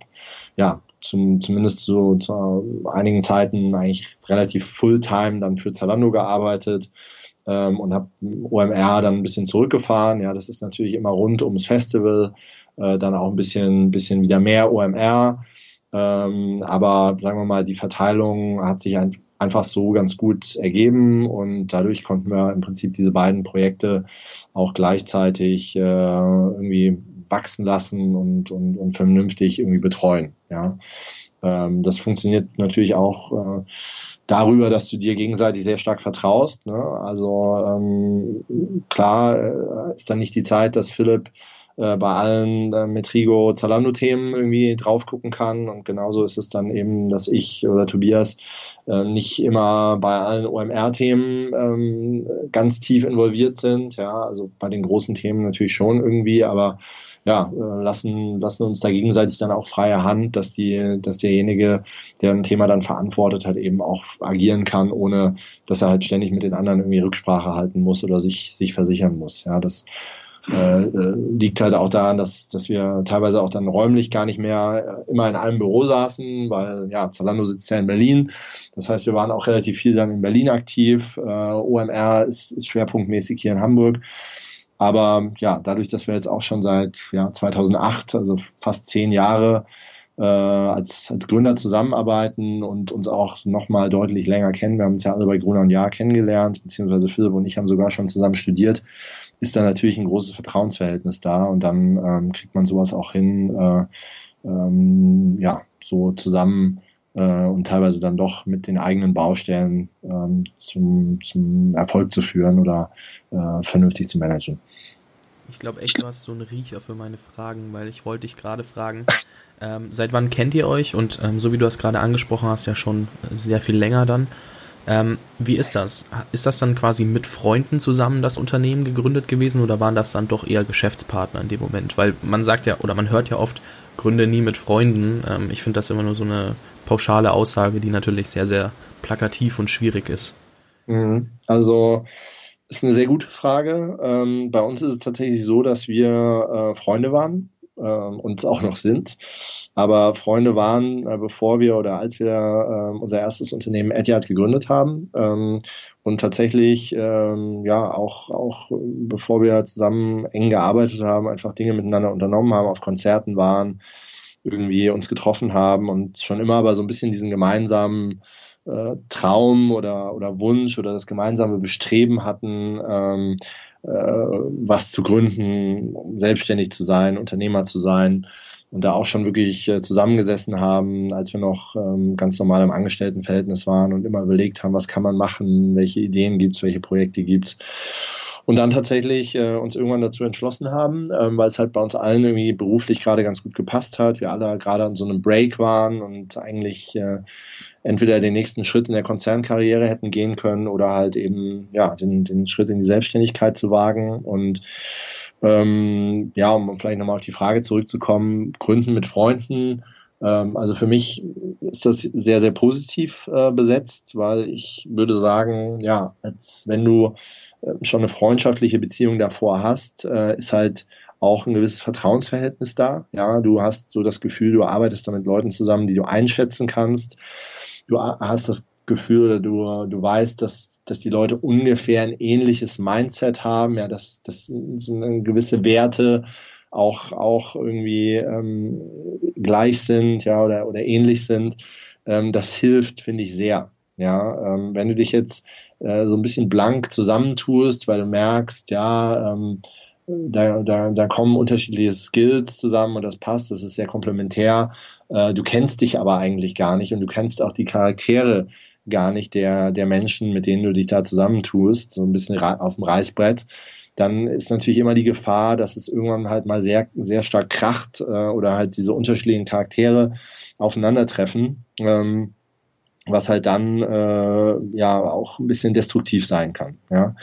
ja zum, zumindest so zu einigen Zeiten eigentlich relativ Fulltime dann für Zalando gearbeitet ähm, und habe OMR dann ein bisschen zurückgefahren. Ja, das ist natürlich immer rund ums Festival, äh, dann auch ein bisschen, bisschen wieder mehr OMR. Ähm, aber sagen wir mal, die Verteilung hat sich ein, einfach so ganz gut ergeben und dadurch konnten wir im Prinzip diese beiden Projekte auch gleichzeitig äh, irgendwie wachsen lassen und, und, und vernünftig irgendwie betreuen. Ja. Ähm, das funktioniert natürlich auch äh, darüber, dass du dir gegenseitig sehr stark vertraust. Ne? Also ähm, klar äh, ist dann nicht die Zeit, dass Philipp äh, bei allen äh, Metrigo Zalando-Themen irgendwie drauf gucken kann. Und genauso ist es dann eben, dass ich oder Tobias äh, nicht immer bei allen OMR-Themen ähm, ganz tief involviert sind. Ja, also bei den großen Themen natürlich schon irgendwie, aber ja, äh, lassen, lassen uns da gegenseitig dann auch freie Hand, dass die, dass derjenige, der ein Thema dann verantwortet hat, eben auch agieren kann, ohne dass er halt ständig mit den anderen irgendwie Rücksprache halten muss oder sich, sich versichern muss. Ja, das äh, äh, liegt halt auch daran, dass, dass wir teilweise auch dann räumlich gar nicht mehr äh, immer in einem Büro saßen, weil ja, Zalando sitzt ja in Berlin. Das heißt, wir waren auch relativ viel dann in Berlin aktiv. Äh, OMR ist, ist schwerpunktmäßig hier in Hamburg. Aber ja, dadurch, dass wir jetzt auch schon seit ja, 2008, also fast zehn Jahre, äh, als, als Gründer zusammenarbeiten und uns auch nochmal deutlich länger kennen. Wir haben uns ja alle bei Gruner und Jahr kennengelernt, beziehungsweise Philipp und ich haben sogar schon zusammen studiert ist da natürlich ein großes Vertrauensverhältnis da und dann ähm, kriegt man sowas auch hin, äh, ähm, ja, so zusammen äh, und teilweise dann doch mit den eigenen Baustellen ähm, zum, zum Erfolg zu führen oder äh, vernünftig zu managen. Ich glaube echt, du hast so einen Riecher für meine Fragen, weil ich wollte dich gerade fragen, ähm, seit wann kennt ihr euch? Und ähm, so wie du das gerade angesprochen hast, ja schon sehr viel länger dann. Ähm, wie ist das? Ist das dann quasi mit Freunden zusammen das Unternehmen gegründet gewesen oder waren das dann doch eher Geschäftspartner in dem Moment? Weil man sagt ja, oder man hört ja oft, Gründe nie mit Freunden. Ähm, ich finde das immer nur so eine pauschale Aussage, die natürlich sehr, sehr plakativ und schwierig ist. Mhm. Also ist eine sehr gute Frage. Ähm, bei uns ist es tatsächlich so, dass wir äh, Freunde waren äh, und auch noch sind. Aber Freunde waren, äh, bevor wir oder als wir äh, unser erstes Unternehmen Etihad gegründet haben. Ähm, und tatsächlich, ähm, ja, auch, auch bevor wir zusammen eng gearbeitet haben, einfach Dinge miteinander unternommen haben, auf Konzerten waren, irgendwie uns getroffen haben und schon immer aber so ein bisschen diesen gemeinsamen äh, Traum oder, oder Wunsch oder das gemeinsame Bestreben hatten, ähm, äh, was zu gründen, selbstständig zu sein, Unternehmer zu sein und da auch schon wirklich äh, zusammengesessen haben, als wir noch ähm, ganz normal im Angestelltenverhältnis waren und immer überlegt haben, was kann man machen, welche Ideen gibt's, welche Projekte gibt's. Und dann tatsächlich äh, uns irgendwann dazu entschlossen haben, ähm, weil es halt bei uns allen irgendwie beruflich gerade ganz gut gepasst hat. Wir alle gerade an so einem Break waren und eigentlich äh, entweder den nächsten Schritt in der Konzernkarriere hätten gehen können oder halt eben ja den, den Schritt in die Selbstständigkeit zu wagen. Und ähm, ja, um vielleicht nochmal auf die Frage zurückzukommen, Gründen mit Freunden. Ähm, also für mich ist das sehr, sehr positiv äh, besetzt, weil ich würde sagen, ja, als wenn du äh, schon eine freundschaftliche Beziehung davor hast, äh, ist halt auch ein gewisses Vertrauensverhältnis da. Ja, du hast so das Gefühl, du arbeitest da mit Leuten zusammen, die du einschätzen kannst. Du hast das Gefühl oder du, du weißt, dass, dass die Leute ungefähr ein ähnliches Mindset haben, ja, dass, dass so gewisse Werte auch, auch irgendwie ähm, gleich sind, ja, oder, oder ähnlich sind. Ähm, das hilft, finde ich, sehr. Ja, ähm, wenn du dich jetzt äh, so ein bisschen blank zusammentust, weil du merkst, ja, ähm, da, da, da kommen unterschiedliche Skills zusammen und das passt, das ist sehr komplementär. Äh, du kennst dich aber eigentlich gar nicht und du kennst auch die Charaktere gar nicht der, der Menschen, mit denen du dich da zusammentust, so ein bisschen auf dem Reißbrett, dann ist natürlich immer die Gefahr, dass es irgendwann halt mal sehr, sehr stark kracht äh, oder halt diese unterschiedlichen Charaktere aufeinandertreffen. Ähm, was halt dann äh, ja auch ein bisschen destruktiv sein kann. Ja.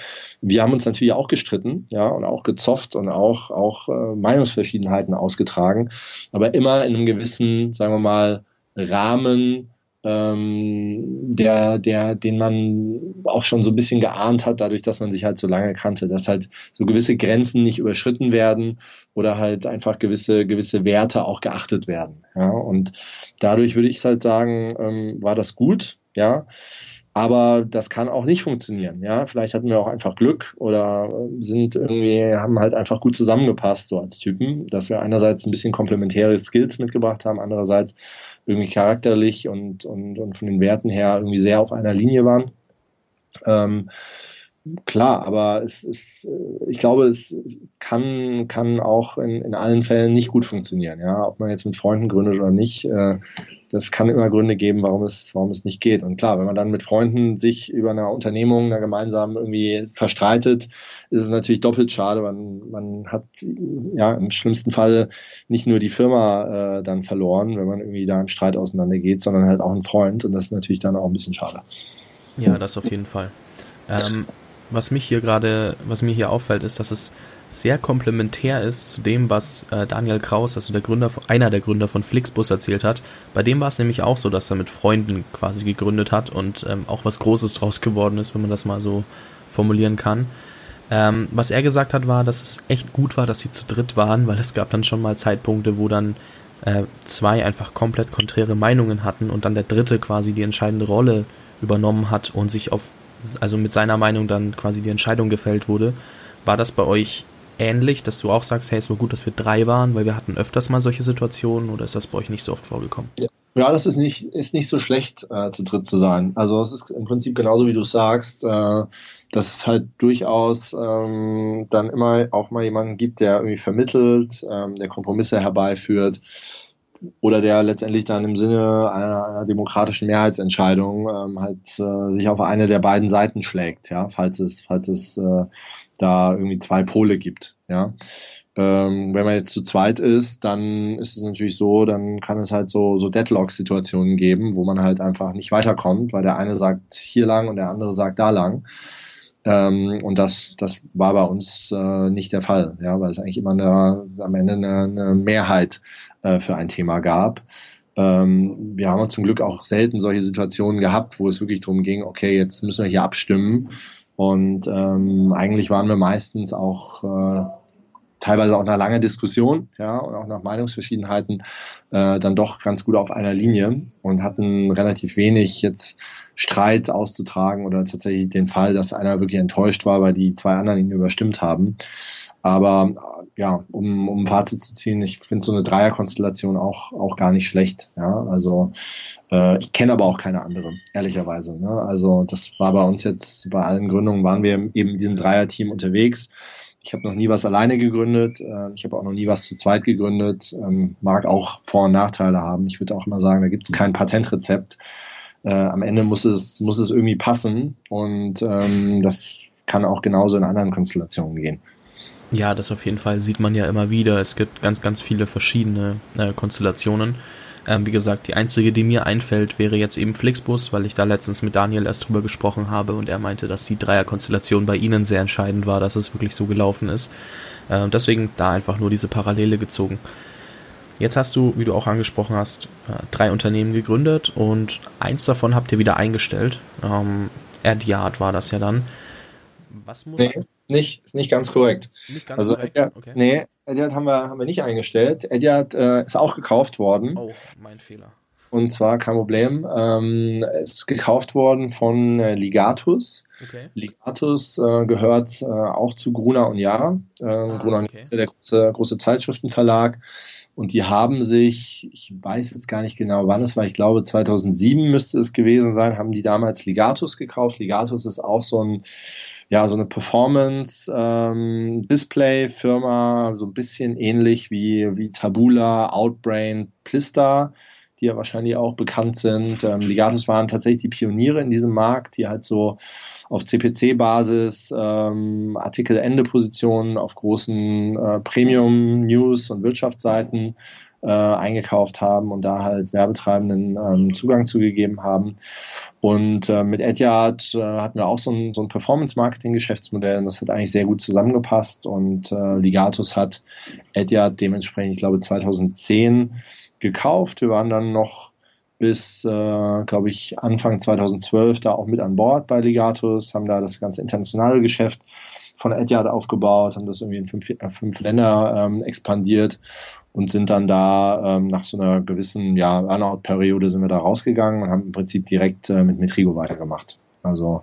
Wir haben uns natürlich auch gestritten, ja, und auch gezofft und auch auch äh, Meinungsverschiedenheiten ausgetragen, aber immer in einem gewissen, sagen wir mal, Rahmen, ähm, der, der, den man auch schon so ein bisschen geahnt hat, dadurch, dass man sich halt so lange kannte, dass halt so gewisse Grenzen nicht überschritten werden oder halt einfach gewisse, gewisse Werte auch geachtet werden. Ja, und dadurch würde ich halt sagen, ähm, war das gut, ja. Aber das kann auch nicht funktionieren. Ja, vielleicht hatten wir auch einfach Glück oder sind irgendwie, haben halt einfach gut zusammengepasst, so als Typen, dass wir einerseits ein bisschen komplementäre Skills mitgebracht haben, andererseits irgendwie charakterlich und, und, und von den Werten her irgendwie sehr auf einer Linie waren. Ähm, klar, aber es ist, ich glaube, es kann, kann auch in, in allen Fällen nicht gut funktionieren. Ja, ob man jetzt mit Freunden gründet oder nicht, äh, das kann immer Gründe geben, warum es, warum es nicht geht. Und klar, wenn man dann mit Freunden sich über eine Unternehmung, einer gemeinsam irgendwie verstreitet, ist es natürlich doppelt schade. Man, man hat ja im schlimmsten Fall nicht nur die Firma äh, dann verloren, wenn man irgendwie da im Streit auseinandergeht, sondern halt auch einen Freund. Und das ist natürlich dann auch ein bisschen schade. Ja, das auf jeden Fall. Ähm, was mich hier gerade, was mir hier auffällt, ist, dass es sehr komplementär ist zu dem, was äh, Daniel Kraus, also der Gründer, einer der Gründer von Flixbus erzählt hat. Bei dem war es nämlich auch so, dass er mit Freunden quasi gegründet hat und ähm, auch was Großes draus geworden ist, wenn man das mal so formulieren kann. Ähm, was er gesagt hat, war, dass es echt gut war, dass sie zu dritt waren, weil es gab dann schon mal Zeitpunkte, wo dann äh, zwei einfach komplett konträre Meinungen hatten und dann der dritte quasi die entscheidende Rolle übernommen hat und sich auf also mit seiner Meinung dann quasi die Entscheidung gefällt wurde. War das bei euch ähnlich, dass du auch sagst, hey, es war gut, dass wir drei waren, weil wir hatten öfters mal solche Situationen oder ist das bei euch nicht so oft vorgekommen? Ja, das ist nicht, ist nicht so schlecht, äh, zu dritt zu sein. Also es ist im Prinzip genauso, wie du sagst, äh, dass es halt durchaus ähm, dann immer auch mal jemanden gibt, der irgendwie vermittelt, ähm, der Kompromisse herbeiführt oder der letztendlich dann im Sinne einer, einer demokratischen Mehrheitsentscheidung ähm, halt äh, sich auf eine der beiden Seiten schlägt, ja, falls es, falls es äh, da irgendwie zwei Pole gibt, ja. Ähm, wenn man jetzt zu zweit ist, dann ist es natürlich so, dann kann es halt so, so Deadlock-Situationen geben, wo man halt einfach nicht weiterkommt, weil der eine sagt hier lang und der andere sagt da lang. Ähm, und das, das war bei uns äh, nicht der Fall, ja, weil es eigentlich immer eine, am Ende eine, eine Mehrheit äh, für ein Thema gab. Ähm, wir haben zum Glück auch selten solche Situationen gehabt, wo es wirklich darum ging, okay, jetzt müssen wir hier abstimmen. Und ähm, eigentlich waren wir meistens auch äh, teilweise auch nach langer Diskussion, ja, und auch nach Meinungsverschiedenheiten äh, dann doch ganz gut auf einer Linie und hatten relativ wenig jetzt Streit auszutragen oder tatsächlich den Fall, dass einer wirklich enttäuscht war, weil die zwei anderen ihn überstimmt haben. Aber äh, ja, um, um Fazit zu ziehen, ich finde so eine Dreierkonstellation auch, auch gar nicht schlecht. Ja, also äh, ich kenne aber auch keine andere, ehrlicherweise. Ne? Also das war bei uns jetzt, bei allen Gründungen waren wir eben in diesem Dreierteam unterwegs. Ich habe noch nie was alleine gegründet. Äh, ich habe auch noch nie was zu zweit gegründet. Ähm, mag auch Vor- und Nachteile haben. Ich würde auch immer sagen, da gibt es kein Patentrezept. Äh, am Ende muss es, muss es irgendwie passen. Und ähm, das kann auch genauso in anderen Konstellationen gehen. Ja, das auf jeden Fall sieht man ja immer wieder. Es gibt ganz, ganz viele verschiedene äh, Konstellationen. Ähm, wie gesagt, die einzige, die mir einfällt, wäre jetzt eben Flixbus, weil ich da letztens mit Daniel erst drüber gesprochen habe und er meinte, dass die Dreierkonstellation bei ihnen sehr entscheidend war, dass es wirklich so gelaufen ist. Äh, deswegen da einfach nur diese Parallele gezogen. Jetzt hast du, wie du auch angesprochen hast, äh, drei Unternehmen gegründet und eins davon habt ihr wieder eingestellt. Ähm, Adyard war das ja dann. Was muss. Nee, nicht, ist nicht ganz korrekt. Nicht ganz also, korrekt? Edyard, okay. Nee, Edyard haben wir, haben wir nicht eingestellt. Edyard äh, ist auch gekauft worden. Oh, mein Fehler. Und zwar kein Problem. Ähm, ist gekauft worden von äh, Ligatus. Okay. Ligatus äh, gehört äh, auch zu Gruner und Jahr. Äh, ah, Gruner okay. und Jahr, der große, große Zeitschriftenverlag. Und die haben sich, ich weiß jetzt gar nicht genau wann es war, ich glaube 2007 müsste es gewesen sein, haben die damals Ligatus gekauft. Ligatus ist auch so ein ja, so eine Performance-Display-Firma, ähm, so ein bisschen ähnlich wie, wie Tabula, Outbrain, Plister, die ja wahrscheinlich auch bekannt sind. Ähm, Ligatus waren tatsächlich die Pioniere in diesem Markt, die halt so auf CPC-Basis ähm, Artikel-Ende-Positionen auf großen äh, Premium-News- und Wirtschaftsseiten äh, eingekauft haben und da halt Werbetreibenden ähm, Zugang zugegeben haben. Und äh, mit Edyard äh, hatten wir auch so ein, so ein Performance-Marketing-Geschäftsmodell und das hat eigentlich sehr gut zusammengepasst und äh, Ligatus hat Edyard dementsprechend, ich glaube, 2010 gekauft. Wir waren dann noch bis, äh, glaube ich, Anfang 2012 da auch mit an Bord bei Ligatus, haben da das ganze internationale Geschäft von Etihad aufgebaut, haben das irgendwie in fünf, äh, fünf Länder ähm, expandiert und sind dann da ähm, nach so einer gewissen ja, Earnout-Periode sind wir da rausgegangen und haben im Prinzip direkt äh, mit Metrigo weitergemacht. Also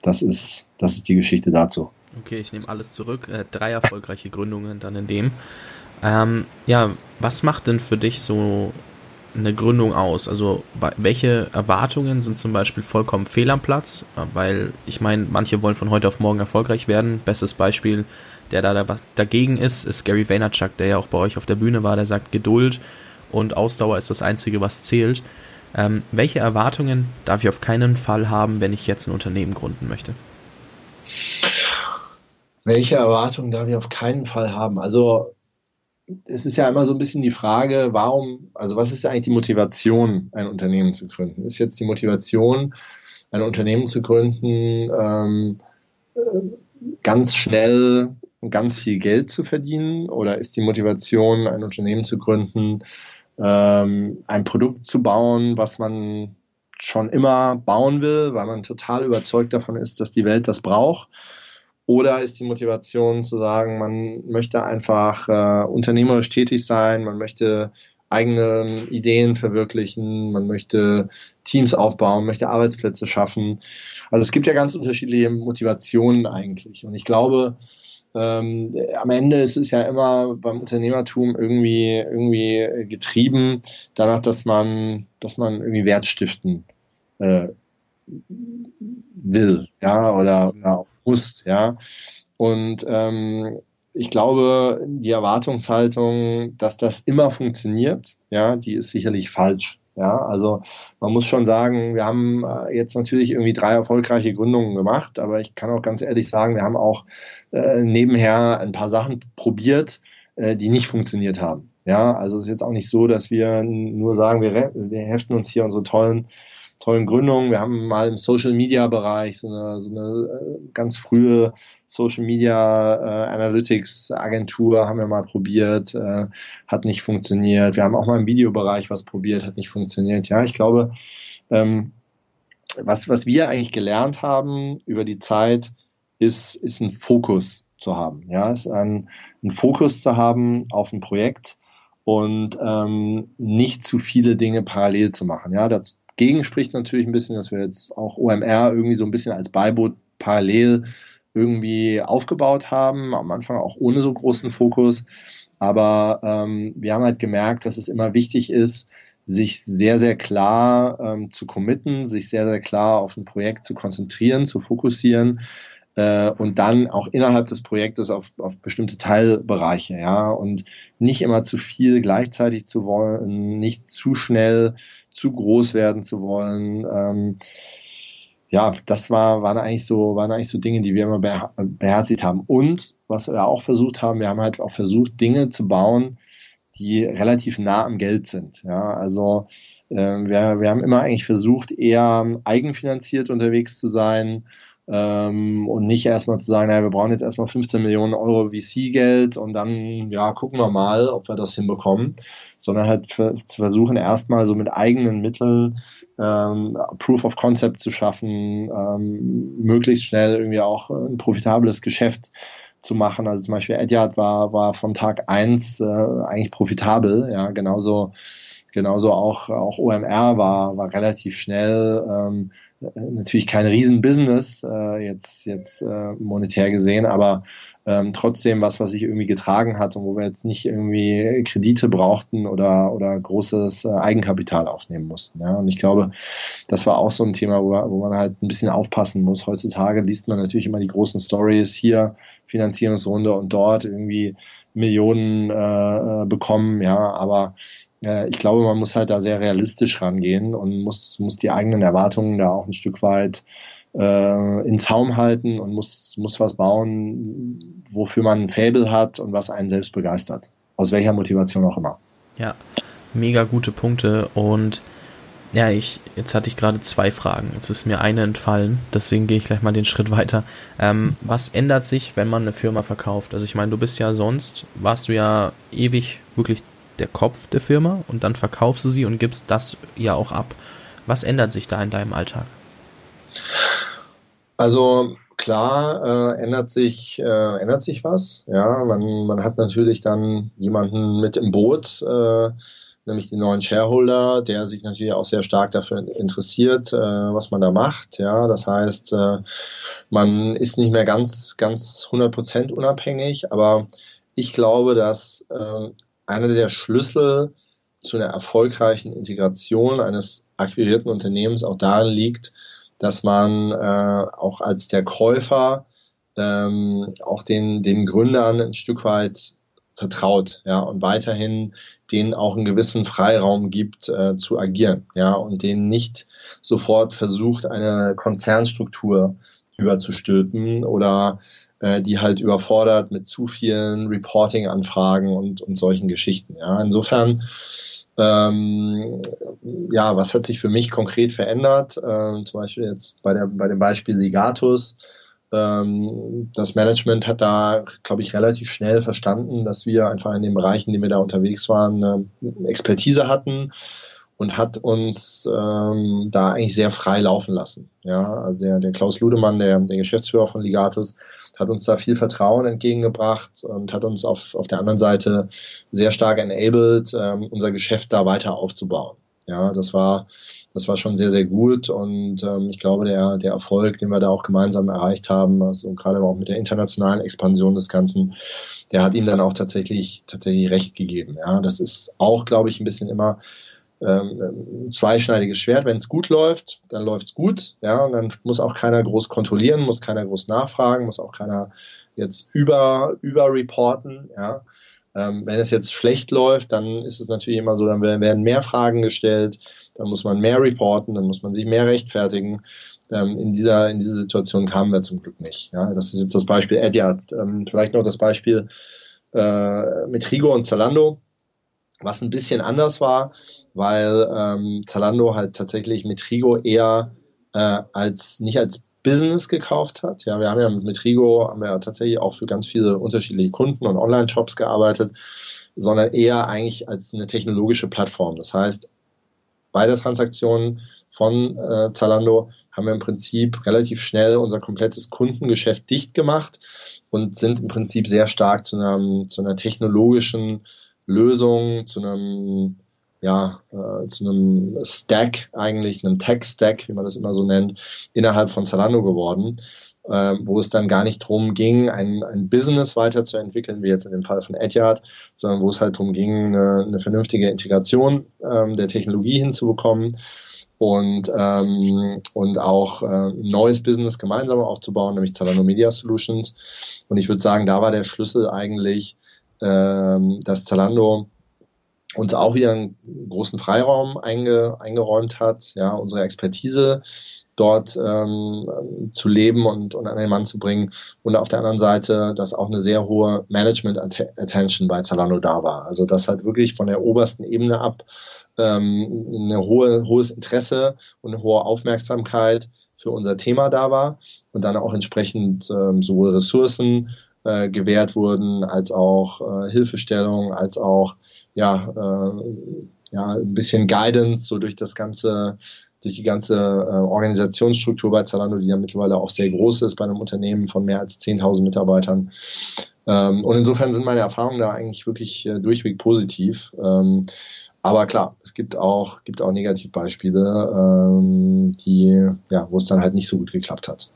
das ist, das ist die Geschichte dazu. Okay, ich nehme alles zurück. Äh, drei erfolgreiche Gründungen dann in dem. Ähm, ja, was macht denn für dich so eine Gründung aus? Also welche Erwartungen sind zum Beispiel vollkommen fehl am Platz? Weil ich meine, manche wollen von heute auf morgen erfolgreich werden. Bestes Beispiel der da dagegen ist, ist Gary Vaynerchuk, der ja auch bei euch auf der Bühne war, der sagt, Geduld und Ausdauer ist das Einzige, was zählt. Ähm, welche Erwartungen darf ich auf keinen Fall haben, wenn ich jetzt ein Unternehmen gründen möchte? Welche Erwartungen darf ich auf keinen Fall haben? Also es ist ja immer so ein bisschen die Frage, warum, also was ist eigentlich die Motivation, ein Unternehmen zu gründen? Ist jetzt die Motivation, ein Unternehmen zu gründen, ähm, äh, ganz schnell ganz viel Geld zu verdienen oder ist die Motivation, ein Unternehmen zu gründen, ähm, ein Produkt zu bauen, was man schon immer bauen will, weil man total überzeugt davon ist, dass die Welt das braucht? Oder ist die Motivation zu sagen, man möchte einfach äh, unternehmerisch tätig sein, man möchte eigene Ideen verwirklichen, man möchte Teams aufbauen, möchte Arbeitsplätze schaffen. Also es gibt ja ganz unterschiedliche Motivationen eigentlich. Und ich glaube, ähm, am Ende ist es ja immer beim Unternehmertum irgendwie, irgendwie getrieben danach, dass man, dass man irgendwie Wert stiften äh, will, ja, oder, oder muss, ja. Und ähm, ich glaube, die Erwartungshaltung, dass das immer funktioniert, ja, die ist sicherlich falsch. Ja, also man muss schon sagen, wir haben äh, jetzt natürlich irgendwie drei erfolgreiche Gründungen gemacht, aber ich kann auch ganz ehrlich sagen, wir haben auch äh, nebenher ein paar Sachen probiert, äh, die nicht funktioniert haben. Ja, also es ist jetzt auch nicht so, dass wir nur sagen, wir, wir heften uns hier unsere tollen tollen Gründungen. Wir haben mal im Social Media Bereich so eine, so eine äh, ganz frühe Social Media äh, Analytics Agentur haben wir mal probiert, äh, hat nicht funktioniert. Wir haben auch mal im Videobereich was probiert, hat nicht funktioniert. Ja, ich glaube, ähm, was, was wir eigentlich gelernt haben über die Zeit, ist, ist ein Fokus zu haben. Ja, ist ein, ein Fokus zu haben auf ein Projekt und ähm, nicht zu viele Dinge parallel zu machen. Ja, das, gegen spricht natürlich ein bisschen, dass wir jetzt auch OMR irgendwie so ein bisschen als Beiboot parallel irgendwie aufgebaut haben, am Anfang auch ohne so großen Fokus. Aber ähm, wir haben halt gemerkt, dass es immer wichtig ist, sich sehr, sehr klar ähm, zu committen, sich sehr, sehr klar auf ein Projekt zu konzentrieren, zu fokussieren äh, und dann auch innerhalb des Projektes auf, auf bestimmte Teilbereiche, ja, und nicht immer zu viel gleichzeitig zu wollen, nicht zu schnell zu groß werden zu wollen. Ähm, ja, das war, waren eigentlich so, waren eigentlich so Dinge, die wir immer beherzigt haben. Und was wir auch versucht haben, wir haben halt auch versucht, Dinge zu bauen, die relativ nah am Geld sind. Ja, also äh, wir, wir haben immer eigentlich versucht, eher eigenfinanziert unterwegs zu sein ähm, und nicht erstmal zu sagen, naja, wir brauchen jetzt erstmal 15 Millionen Euro VC-Geld und dann, ja, gucken wir mal, ob wir das hinbekommen, sondern halt für, zu versuchen, erstmal so mit eigenen Mitteln ähm, Proof of Concept zu schaffen, ähm, möglichst schnell irgendwie auch ein profitables Geschäft zu machen. Also zum Beispiel Edyard war, war von Tag eins äh, eigentlich profitabel, ja, genauso genauso auch, auch OMR war, war relativ schnell ähm, natürlich kein Riesenbusiness äh, jetzt jetzt äh, monetär gesehen, aber ähm, trotzdem was, was sich irgendwie getragen hat und wo wir jetzt nicht irgendwie Kredite brauchten oder oder großes äh, Eigenkapital aufnehmen mussten. Ja, und ich glaube, das war auch so ein Thema, wo, wo man halt ein bisschen aufpassen muss. Heutzutage liest man natürlich immer die großen Stories hier Finanzierungsrunde und dort irgendwie Millionen äh, äh bekommen, ja, aber äh, ich glaube, man muss halt da sehr realistisch rangehen und muss, muss die eigenen Erwartungen da auch ein Stück weit äh, in Zaum halten und muss, muss was bauen, wofür man ein Fable hat und was einen selbst begeistert. Aus welcher Motivation auch immer. Ja, mega gute Punkte und ja, ich, jetzt hatte ich gerade zwei Fragen. Jetzt ist mir eine entfallen, deswegen gehe ich gleich mal den Schritt weiter. Ähm, was ändert sich, wenn man eine Firma verkauft? Also ich meine, du bist ja sonst, warst du ja ewig wirklich der Kopf der Firma und dann verkaufst du sie und gibst das ja auch ab. Was ändert sich da in deinem Alltag? Also klar äh, ändert sich äh, ändert sich was. Ja, man, man hat natürlich dann jemanden mit im Boot, äh, nämlich den neuen Shareholder, der sich natürlich auch sehr stark dafür interessiert, äh, was man da macht. Ja, das heißt, äh, man ist nicht mehr ganz ganz 100 unabhängig, aber ich glaube, dass äh, einer der Schlüssel zu einer erfolgreichen Integration eines akquirierten Unternehmens auch darin liegt, dass man äh, auch als der Käufer ähm, auch den, den Gründern ein Stück weit vertraut, ja, und weiterhin denen auch einen gewissen Freiraum gibt, äh, zu agieren, ja, und denen nicht sofort versucht, eine Konzernstruktur überzustülpen oder äh, die halt überfordert mit zu vielen Reporting-Anfragen und, und solchen Geschichten. Ja, insofern ähm, ja, was hat sich für mich konkret verändert? Ähm, zum Beispiel jetzt bei, der, bei dem Beispiel Legatus. Ähm, das Management hat da, glaube ich, relativ schnell verstanden, dass wir einfach in den Bereichen, in denen wir da unterwegs waren, eine Expertise hatten und hat uns ähm, da eigentlich sehr frei laufen lassen. Ja, also der, der Klaus Ludemann, der, der Geschäftsführer von Ligatus, hat uns da viel Vertrauen entgegengebracht und hat uns auf, auf der anderen Seite sehr stark enabled, ähm, unser Geschäft da weiter aufzubauen. Ja, das war, das war schon sehr, sehr gut und ähm, ich glaube, der, der Erfolg, den wir da auch gemeinsam erreicht haben, also gerade auch mit der internationalen Expansion des Ganzen, der hat ihm dann auch tatsächlich, tatsächlich recht gegeben. Ja, das ist auch, glaube ich, ein bisschen immer ähm, zweischneidiges Schwert. Wenn es gut läuft, dann läuft es gut. Ja, und dann muss auch keiner groß kontrollieren, muss keiner groß nachfragen, muss auch keiner jetzt über, über reporten. Ja. Ähm, wenn es jetzt schlecht läuft, dann ist es natürlich immer so, dann werden mehr Fragen gestellt, dann muss man mehr reporten, dann muss man sich mehr rechtfertigen. Ähm, in, dieser, in diese Situation kamen wir zum Glück nicht. Ja, das ist jetzt das Beispiel Edyard. Ähm, vielleicht noch das Beispiel äh, mit Trigo und Zalando, was ein bisschen anders war, weil ähm, Zalando halt tatsächlich mit Trigo eher äh, als nicht als Business gekauft hat. Ja, wir haben ja mit Rigo haben wir ja tatsächlich auch für ganz viele unterschiedliche Kunden und Online-Shops gearbeitet, sondern eher eigentlich als eine technologische Plattform. Das heißt, bei der Transaktion von äh, Zalando haben wir im Prinzip relativ schnell unser komplettes Kundengeschäft dicht gemacht und sind im Prinzip sehr stark zu, einem, zu einer technologischen Lösung, zu einem ja, äh, zu einem Stack eigentlich, einem Tech-Stack, wie man das immer so nennt, innerhalb von Zalando geworden, äh, wo es dann gar nicht drum ging, ein, ein Business weiterzuentwickeln, wie jetzt in dem Fall von Etihad, sondern wo es halt drum ging, eine, eine vernünftige Integration ähm, der Technologie hinzubekommen und, ähm, und auch äh, neues Business gemeinsam aufzubauen, nämlich Zalando Media Solutions. Und ich würde sagen, da war der Schlüssel eigentlich, dass Zalando uns auch wieder einen großen Freiraum einge, eingeräumt hat, ja, unsere Expertise dort ähm, zu leben und, und an den Mann zu bringen. Und auf der anderen Seite, dass auch eine sehr hohe Management-Attention bei Zalando da war. Also dass halt wirklich von der obersten Ebene ab ähm, ein hohe, hohes Interesse und eine hohe Aufmerksamkeit für unser Thema da war und dann auch entsprechend ähm, sowohl Ressourcen äh, gewährt wurden, als auch äh, Hilfestellung, als auch ja, äh, ja, ein bisschen Guidance so durch das ganze, durch die ganze äh, Organisationsstruktur bei Zalando, die ja mittlerweile auch sehr groß ist bei einem Unternehmen von mehr als 10.000 Mitarbeitern. Ähm, und insofern sind meine Erfahrungen da eigentlich wirklich äh, durchweg positiv. Ähm, aber klar, es gibt auch, gibt auch Negativbeispiele, ähm, die, ja, wo es dann halt nicht so gut geklappt hat.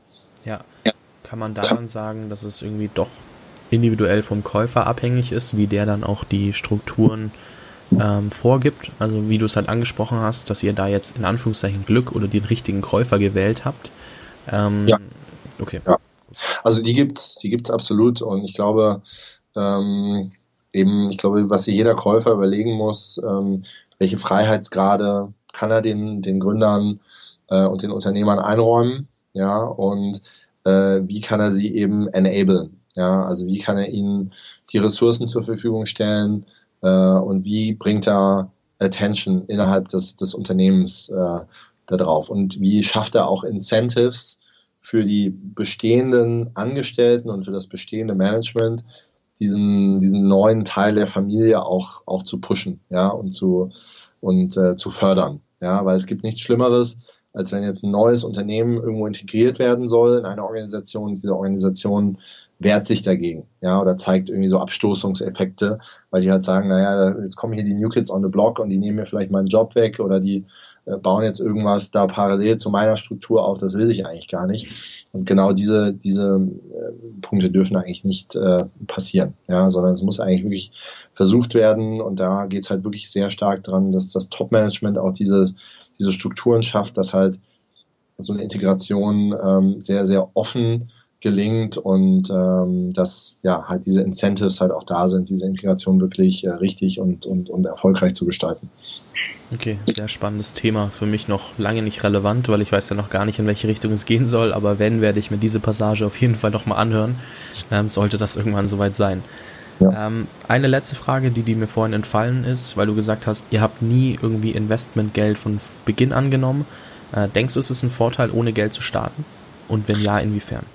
Ja. ja. Kann man daran sagen, dass es irgendwie doch individuell vom Käufer abhängig ist, wie der dann auch die Strukturen ähm, vorgibt. Also wie du es halt angesprochen hast, dass ihr da jetzt in Anführungszeichen Glück oder den richtigen Käufer gewählt habt. Ähm, ja. Okay. Ja. Also die gibt's, die gibt's absolut und ich glaube, ähm, eben, ich glaube, was sich jeder Käufer überlegen muss, ähm, welche Freiheitsgrade kann er den, den Gründern äh, und den Unternehmern einräumen, ja, und äh, wie kann er sie eben enablen. Ja, also wie kann er ihnen die Ressourcen zur Verfügung stellen äh, und wie bringt er Attention innerhalb des, des Unternehmens äh, da drauf und wie schafft er auch Incentives für die bestehenden Angestellten und für das bestehende Management, diesen, diesen neuen Teil der Familie auch, auch zu pushen, ja, und zu, und äh, zu fördern. Ja, weil es gibt nichts Schlimmeres, als wenn jetzt ein neues Unternehmen irgendwo integriert werden soll in eine Organisation, diese Organisation wehrt sich dagegen, ja, oder zeigt irgendwie so Abstoßungseffekte, weil die halt sagen, naja, jetzt kommen hier die New Kids on the Block und die nehmen mir vielleicht meinen Job weg oder die bauen jetzt irgendwas da parallel zu meiner Struktur auf, das will ich eigentlich gar nicht. Und genau diese, diese äh, Punkte dürfen eigentlich nicht äh, passieren, ja, sondern es muss eigentlich wirklich versucht werden und da geht's halt wirklich sehr stark dran, dass das Top-Management auch dieses, diese Strukturen schafft, dass halt so eine Integration ähm, sehr, sehr offen gelingt und ähm, dass ja halt diese Incentives halt auch da sind, diese Integration wirklich äh, richtig und, und, und erfolgreich zu gestalten. Okay, sehr spannendes Thema. Für mich noch lange nicht relevant, weil ich weiß ja noch gar nicht, in welche Richtung es gehen soll, aber wenn, werde ich mir diese Passage auf jeden Fall nochmal anhören. Ähm, sollte das irgendwann soweit sein. Ja. Ähm, eine letzte Frage, die, die mir vorhin entfallen ist, weil du gesagt hast, ihr habt nie irgendwie Investmentgeld von Beginn angenommen. Äh, denkst du, es ist ein Vorteil, ohne Geld zu starten? Und wenn ja, inwiefern?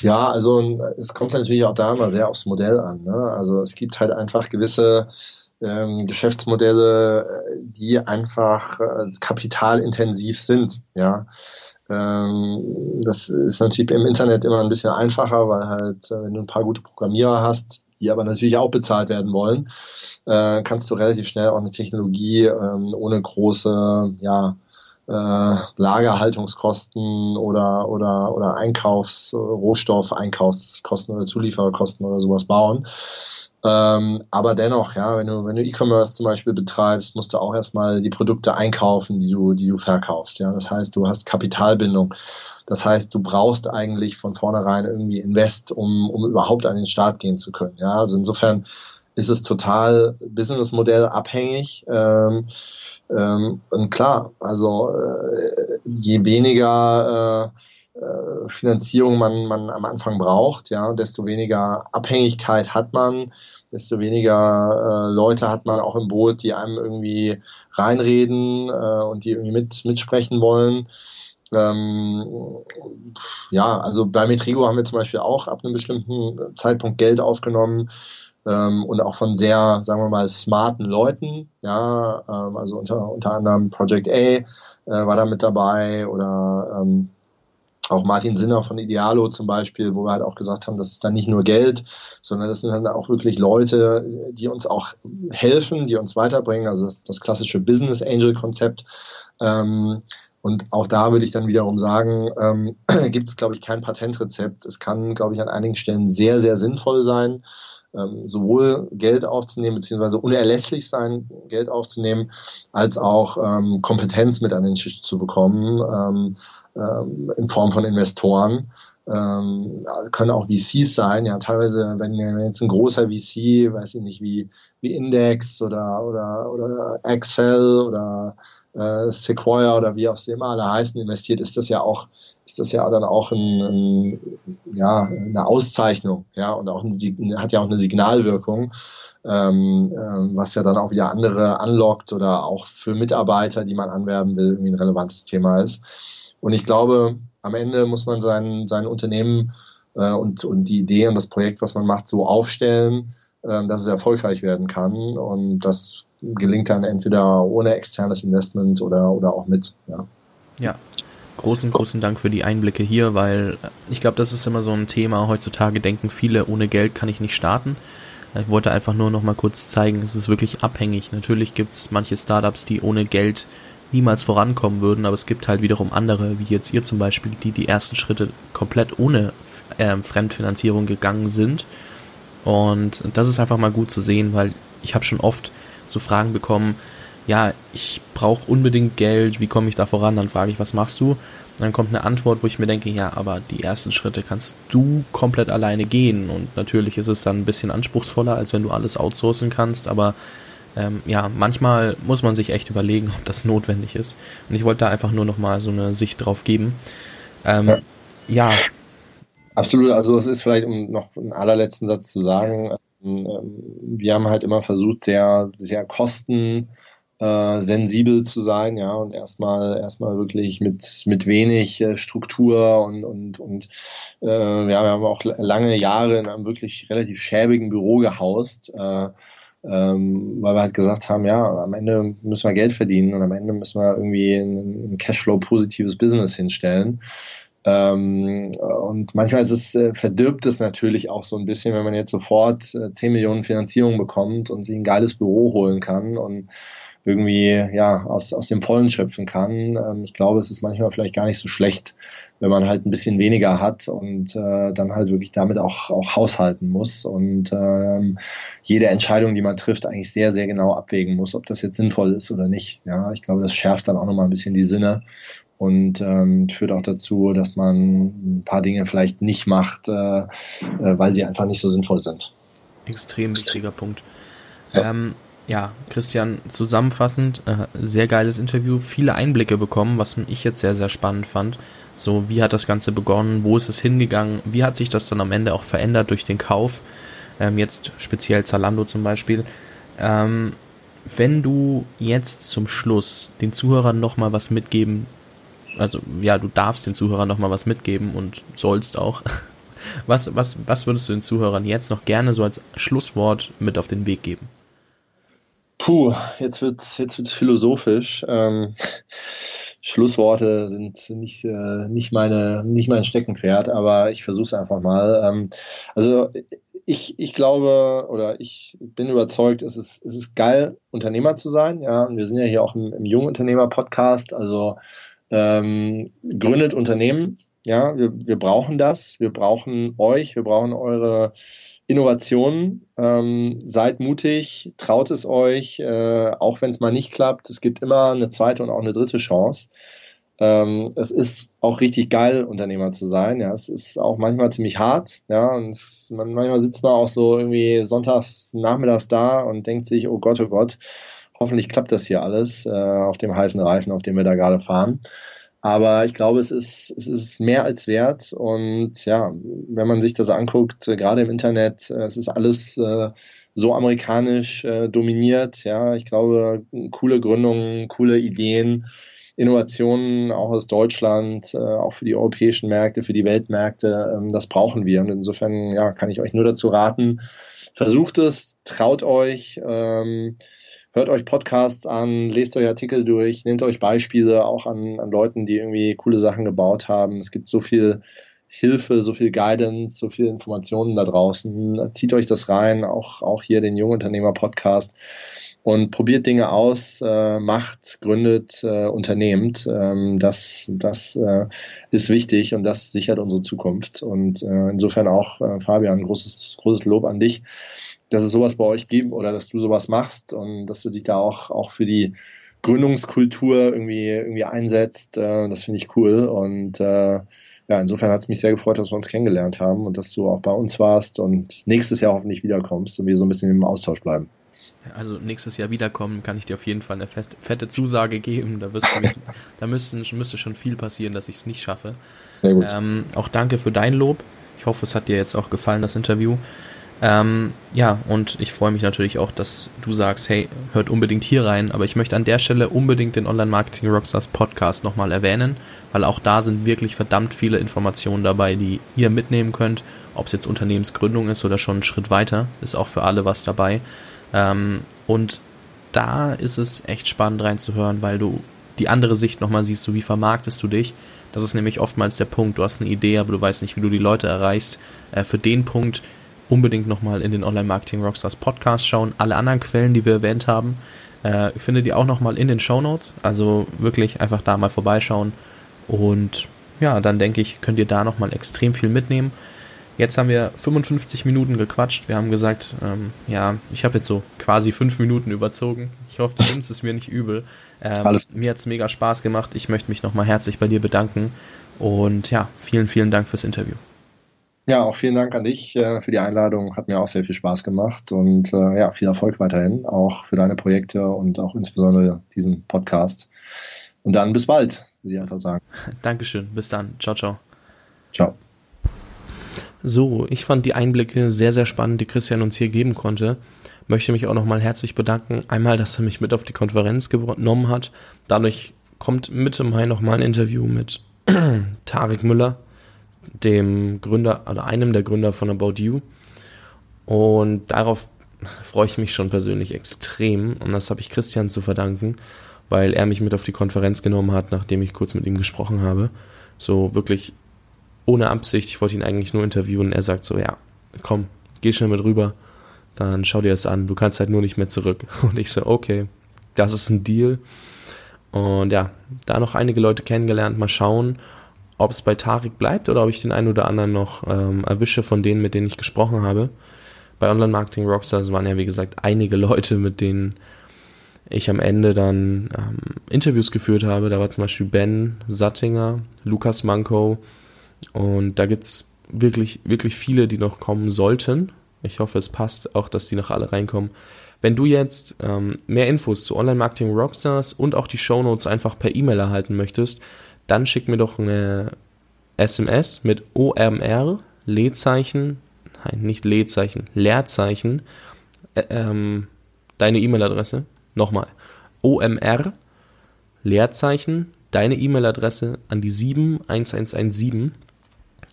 Ja, also es kommt natürlich auch da immer sehr aufs Modell an. Ne? Also es gibt halt einfach gewisse ähm, Geschäftsmodelle, die einfach äh, kapitalintensiv sind. Ja, ähm, das ist natürlich im Internet immer ein bisschen einfacher, weil halt, äh, wenn du ein paar gute Programmierer hast, die aber natürlich auch bezahlt werden wollen, äh, kannst du relativ schnell auch eine Technologie ähm, ohne große, ja, äh, Lagerhaltungskosten oder oder oder Einkaufs Rohstoff Einkaufskosten oder Zuliefererkosten oder sowas bauen. Ähm, aber dennoch, ja, wenn du, wenn du E-Commerce zum Beispiel betreibst, musst du auch erstmal die Produkte einkaufen, die du, die du verkaufst. Ja, das heißt, du hast Kapitalbindung. Das heißt, du brauchst eigentlich von vornherein irgendwie Invest, um, um überhaupt an den Start gehen zu können. Ja, also insofern ist es total Businessmodell abhängig. Ähm, ähm, und klar, also äh, je weniger äh, äh, Finanzierung man, man am Anfang braucht, ja, desto weniger Abhängigkeit hat man, desto weniger äh, Leute hat man auch im Boot, die einem irgendwie reinreden äh, und die irgendwie mit, mitsprechen wollen. Ähm, ja, also bei Metrigo haben wir zum Beispiel auch ab einem bestimmten Zeitpunkt Geld aufgenommen ähm, und auch von sehr, sagen wir mal, smarten Leuten. Ja, ähm, also unter, unter anderem Project A äh, war da mit dabei oder ähm, auch Martin Sinner von Idealo zum Beispiel, wo wir halt auch gesagt haben, das ist dann nicht nur Geld, sondern das sind dann auch wirklich Leute, die uns auch helfen, die uns weiterbringen. Also das, das klassische Business Angel Konzept. Ähm, und auch da würde ich dann wiederum sagen, ähm, gibt es, glaube ich, kein Patentrezept. Es kann, glaube ich, an einigen Stellen sehr, sehr sinnvoll sein ähm, sowohl Geld aufzunehmen, beziehungsweise unerlässlich sein, Geld aufzunehmen, als auch ähm, Kompetenz mit an den Tisch zu bekommen ähm, ähm, in Form von Investoren. Ähm, können auch VCs sein, ja, teilweise, wenn jetzt ein großer VC, weiß ich nicht, wie, wie Index oder, oder, oder Excel oder äh, Sequoia oder wie auch sie immer alle heißen, investiert, ist das ja auch ist das ja dann auch ein, ein, ja, eine Auszeichnung, ja, und auch ein, hat ja auch eine Signalwirkung, ähm, ähm, was ja dann auch wieder andere anlockt oder auch für Mitarbeiter, die man anwerben will, irgendwie ein relevantes Thema ist. Und ich glaube, am Ende muss man sein, sein Unternehmen äh, und, und die Idee und das Projekt, was man macht, so aufstellen, äh, dass es erfolgreich werden kann. Und das gelingt dann entweder ohne externes Investment oder, oder auch mit. Ja. ja großen, großen Dank für die Einblicke hier, weil ich glaube, das ist immer so ein Thema. Heutzutage denken viele, ohne Geld kann ich nicht starten. Ich wollte einfach nur noch mal kurz zeigen, es ist wirklich abhängig. Natürlich gibt es manche Startups, die ohne Geld niemals vorankommen würden, aber es gibt halt wiederum andere, wie jetzt ihr zum Beispiel, die die ersten Schritte komplett ohne äh, Fremdfinanzierung gegangen sind. Und das ist einfach mal gut zu sehen, weil ich habe schon oft so Fragen bekommen, ja, ich brauche unbedingt Geld, wie komme ich da voran? Dann frage ich, was machst du? Dann kommt eine Antwort, wo ich mir denke, ja, aber die ersten Schritte kannst du komplett alleine gehen. Und natürlich ist es dann ein bisschen anspruchsvoller, als wenn du alles outsourcen kannst, aber ähm, ja, manchmal muss man sich echt überlegen, ob das notwendig ist. Und ich wollte da einfach nur nochmal so eine Sicht drauf geben. Ähm, ja. ja. Absolut, also es ist vielleicht, um noch einen allerletzten Satz zu sagen, ähm, wir haben halt immer versucht, sehr, sehr kosten äh, sensibel zu sein, ja, und erstmal erstmal wirklich mit mit wenig äh, Struktur und und und äh, ja, wir haben auch lange Jahre in einem wirklich relativ schäbigen Büro gehaust, äh, ähm, weil wir halt gesagt haben, ja, am Ende müssen wir Geld verdienen und am Ende müssen wir irgendwie ein, ein Cashflow-positives Business hinstellen. Ähm, und manchmal ist es, äh, verdirbt es natürlich auch so ein bisschen, wenn man jetzt sofort äh, 10 Millionen Finanzierung bekommt und sich ein geiles Büro holen kann und irgendwie ja aus, aus dem Vollen schöpfen kann. Ähm, ich glaube, es ist manchmal vielleicht gar nicht so schlecht, wenn man halt ein bisschen weniger hat und äh, dann halt wirklich damit auch, auch haushalten muss und ähm, jede Entscheidung, die man trifft, eigentlich sehr, sehr genau abwägen muss, ob das jetzt sinnvoll ist oder nicht. Ja, ich glaube, das schärft dann auch nochmal ein bisschen die Sinne und ähm, führt auch dazu, dass man ein paar Dinge vielleicht nicht macht, äh, äh, weil sie einfach nicht so sinnvoll sind. Extrem wichtiger Punkt. Ja. Ähm, ja, Christian, zusammenfassend, äh, sehr geiles Interview, viele Einblicke bekommen, was ich jetzt sehr, sehr spannend fand. So, wie hat das Ganze begonnen, wo ist es hingegangen, wie hat sich das dann am Ende auch verändert durch den Kauf, ähm, jetzt speziell Zalando zum Beispiel. Ähm, wenn du jetzt zum Schluss den Zuhörern nochmal was mitgeben, also ja, du darfst den Zuhörern nochmal was mitgeben und sollst auch. Was, was, was würdest du den Zuhörern jetzt noch gerne so als Schlusswort mit auf den Weg geben? Puh, jetzt wird's, jetzt wird's philosophisch. Ähm, Schlussworte sind nicht, äh, nicht meine, nicht mein Steckenpferd, aber ich versuche es einfach mal. Ähm, also ich, ich glaube oder ich bin überzeugt, es ist, es ist geil, Unternehmer zu sein. Ja, und wir sind ja hier auch im, im Jungunternehmer-Podcast. Also ähm, gründet Unternehmen. Ja, wir, wir brauchen das. Wir brauchen euch. Wir brauchen eure Innovation. Ähm, seid mutig, traut es euch, äh, auch wenn es mal nicht klappt. Es gibt immer eine zweite und auch eine dritte Chance. Ähm, es ist auch richtig geil, Unternehmer zu sein. Ja, es ist auch manchmal ziemlich hart. Ja, und es, man, manchmal sitzt man auch so irgendwie sonntags nachmittags da und denkt sich, oh Gott, oh Gott, hoffentlich klappt das hier alles äh, auf dem heißen Reifen, auf dem wir da gerade fahren. Aber ich glaube, es ist, es ist mehr als wert. Und ja, wenn man sich das anguckt, äh, gerade im Internet, äh, es ist alles äh, so amerikanisch dominiert. Ja, ich glaube, coole Gründungen, coole Ideen, Innovationen auch aus Deutschland, auch für die europäischen Märkte, für die Weltmärkte, ähm, das brauchen wir. Und insofern ja, kann ich euch nur dazu raten, versucht es, traut euch. Ähm, hört euch Podcasts an, lest euch Artikel durch, nehmt euch Beispiele auch an, an Leuten, die irgendwie coole Sachen gebaut haben. Es gibt so viel Hilfe, so viel Guidance, so viele Informationen da draußen. Zieht euch das rein, auch, auch hier den Jungunternehmer Podcast und probiert Dinge aus, äh, macht, gründet, äh, unternehmt. Ähm, das das äh, ist wichtig und das sichert unsere Zukunft. Und äh, insofern auch, äh, Fabian, großes, großes Lob an dich dass es sowas bei euch gibt oder dass du sowas machst und dass du dich da auch, auch für die Gründungskultur irgendwie, irgendwie einsetzt. Äh, das finde ich cool. Und äh, ja, insofern hat es mich sehr gefreut, dass wir uns kennengelernt haben und dass du auch bei uns warst und nächstes Jahr hoffentlich wiederkommst und wir so ein bisschen im Austausch bleiben. Also nächstes Jahr wiederkommen, kann ich dir auf jeden Fall eine fette Zusage geben. Da, wirst du, da müsste, müsste schon viel passieren, dass ich es nicht schaffe. Sehr gut. Ähm, auch danke für dein Lob. Ich hoffe, es hat dir jetzt auch gefallen, das Interview. Ähm, ja, und ich freue mich natürlich auch, dass du sagst, hey, hört unbedingt hier rein, aber ich möchte an der Stelle unbedingt den Online Marketing Rockstars Podcast nochmal erwähnen, weil auch da sind wirklich verdammt viele Informationen dabei, die ihr mitnehmen könnt, ob es jetzt Unternehmensgründung ist oder schon einen Schritt weiter, ist auch für alle was dabei. Ähm, und da ist es echt spannend reinzuhören, weil du die andere Sicht nochmal siehst, so wie vermarktest du dich. Das ist nämlich oftmals der Punkt. Du hast eine Idee, aber du weißt nicht, wie du die Leute erreichst. Äh, für den Punkt unbedingt nochmal in den Online Marketing Rockstars Podcast schauen. Alle anderen Quellen, die wir erwähnt haben, äh, findet ihr auch nochmal in den Show Notes. Also wirklich einfach da mal vorbeischauen. Und ja, dann denke ich, könnt ihr da nochmal extrem viel mitnehmen. Jetzt haben wir 55 Minuten gequatscht. Wir haben gesagt, ähm, ja, ich habe jetzt so quasi fünf Minuten überzogen. Ich hoffe, du nimmst es mir nicht übel. Ähm, Alles mir hat's mega Spaß gemacht. Ich möchte mich nochmal herzlich bei dir bedanken. Und ja, vielen, vielen Dank fürs Interview. Ja, auch vielen Dank an dich äh, für die Einladung. Hat mir auch sehr viel Spaß gemacht und äh, ja, viel Erfolg weiterhin, auch für deine Projekte und auch insbesondere diesen Podcast. Und dann bis bald, würde ich einfach sagen. Dankeschön. Bis dann. Ciao, ciao. Ciao. So, ich fand die Einblicke sehr, sehr spannend, die Christian uns hier geben konnte. Möchte mich auch nochmal herzlich bedanken. Einmal, dass er mich mit auf die Konferenz genommen hat. Dadurch kommt Mitte Mai nochmal ein Interview mit Tarek Müller, dem Gründer oder einem der Gründer von About You. Und darauf freue ich mich schon persönlich extrem. Und das habe ich Christian zu verdanken, weil er mich mit auf die Konferenz genommen hat, nachdem ich kurz mit ihm gesprochen habe. So wirklich ohne Absicht. Ich wollte ihn eigentlich nur interviewen. Er sagt so, ja, komm, geh schnell mit rüber. Dann schau dir das an. Du kannst halt nur nicht mehr zurück. Und ich so, okay, das ist ein Deal. Und ja, da noch einige Leute kennengelernt. Mal schauen, ob es bei Tarik bleibt oder ob ich den einen oder anderen noch ähm, erwische von denen, mit denen ich gesprochen habe. Bei Online Marketing Rockstars waren ja, wie gesagt, einige Leute, mit denen ich am Ende dann ähm, Interviews geführt habe. Da war zum Beispiel Ben Sattinger, Lukas Manko und da gibt's wirklich, wirklich viele, die noch kommen sollten. Ich hoffe, es passt auch, dass die noch alle reinkommen. Wenn du jetzt ähm, mehr Infos zu Online Marketing Rockstars und auch die Show Notes einfach per E-Mail erhalten möchtest, dann schick mir doch eine SMS mit OMR, Leerzeichen, nein, nicht Leerzeichen, Leerzeichen, äh, ähm, deine E-Mail-Adresse. Nochmal. OMR, Leerzeichen, deine E-Mail-Adresse an die 71117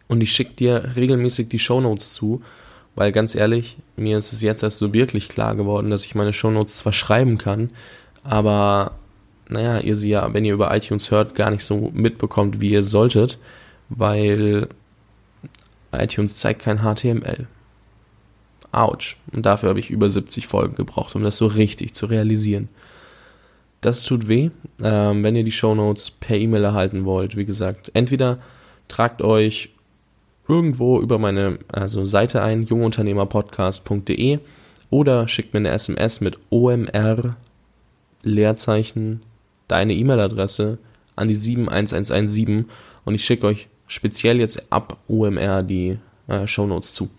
und ich schicke dir regelmäßig die Shownotes zu, weil ganz ehrlich, mir ist es jetzt erst so wirklich klar geworden, dass ich meine Shownotes zwar schreiben kann, aber naja, ihr sie ja, wenn ihr über iTunes hört, gar nicht so mitbekommt, wie ihr solltet, weil iTunes zeigt kein HTML. Autsch. Und dafür habe ich über 70 Folgen gebraucht, um das so richtig zu realisieren. Das tut weh, ähm, wenn ihr die Shownotes per E-Mail erhalten wollt. Wie gesagt, entweder tragt euch irgendwo über meine also Seite ein, jungunternehmerpodcast.de oder schickt mir eine SMS mit OMR Leerzeichen deine E-Mail-Adresse an die 71117 und ich schicke euch speziell jetzt ab OMR die äh, Shownotes zu.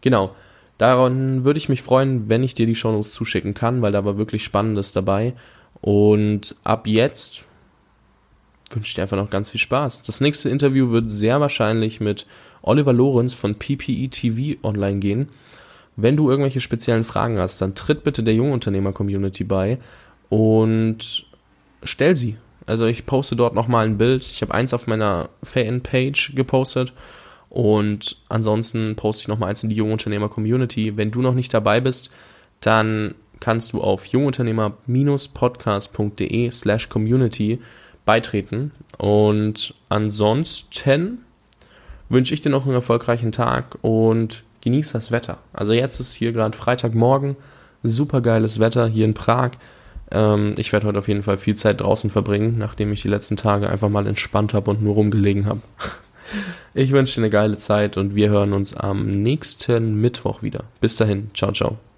Genau. Daran würde ich mich freuen, wenn ich dir die Shownotes zuschicken kann, weil da war wirklich Spannendes dabei. Und ab jetzt wünsche ich dir einfach noch ganz viel Spaß. Das nächste Interview wird sehr wahrscheinlich mit Oliver Lorenz von PPE TV online gehen. Wenn du irgendwelche speziellen Fragen hast, dann tritt bitte der Jungunternehmer-Community bei und stell sie. Also ich poste dort nochmal ein Bild. Ich habe eins auf meiner Fanpage gepostet und ansonsten poste ich nochmal eins in die Jungunternehmer-Community. Wenn du noch nicht dabei bist, dann kannst du auf jungunternehmer-podcast.de slash community beitreten. Und ansonsten wünsche ich dir noch einen erfolgreichen Tag und genieß das Wetter. Also jetzt ist hier gerade Freitagmorgen, super geiles Wetter hier in Prag. Ähm, ich werde heute auf jeden Fall viel Zeit draußen verbringen, nachdem ich die letzten Tage einfach mal entspannt habe und nur rumgelegen habe. Ich wünsche dir eine geile Zeit und wir hören uns am nächsten Mittwoch wieder. Bis dahin, ciao, ciao.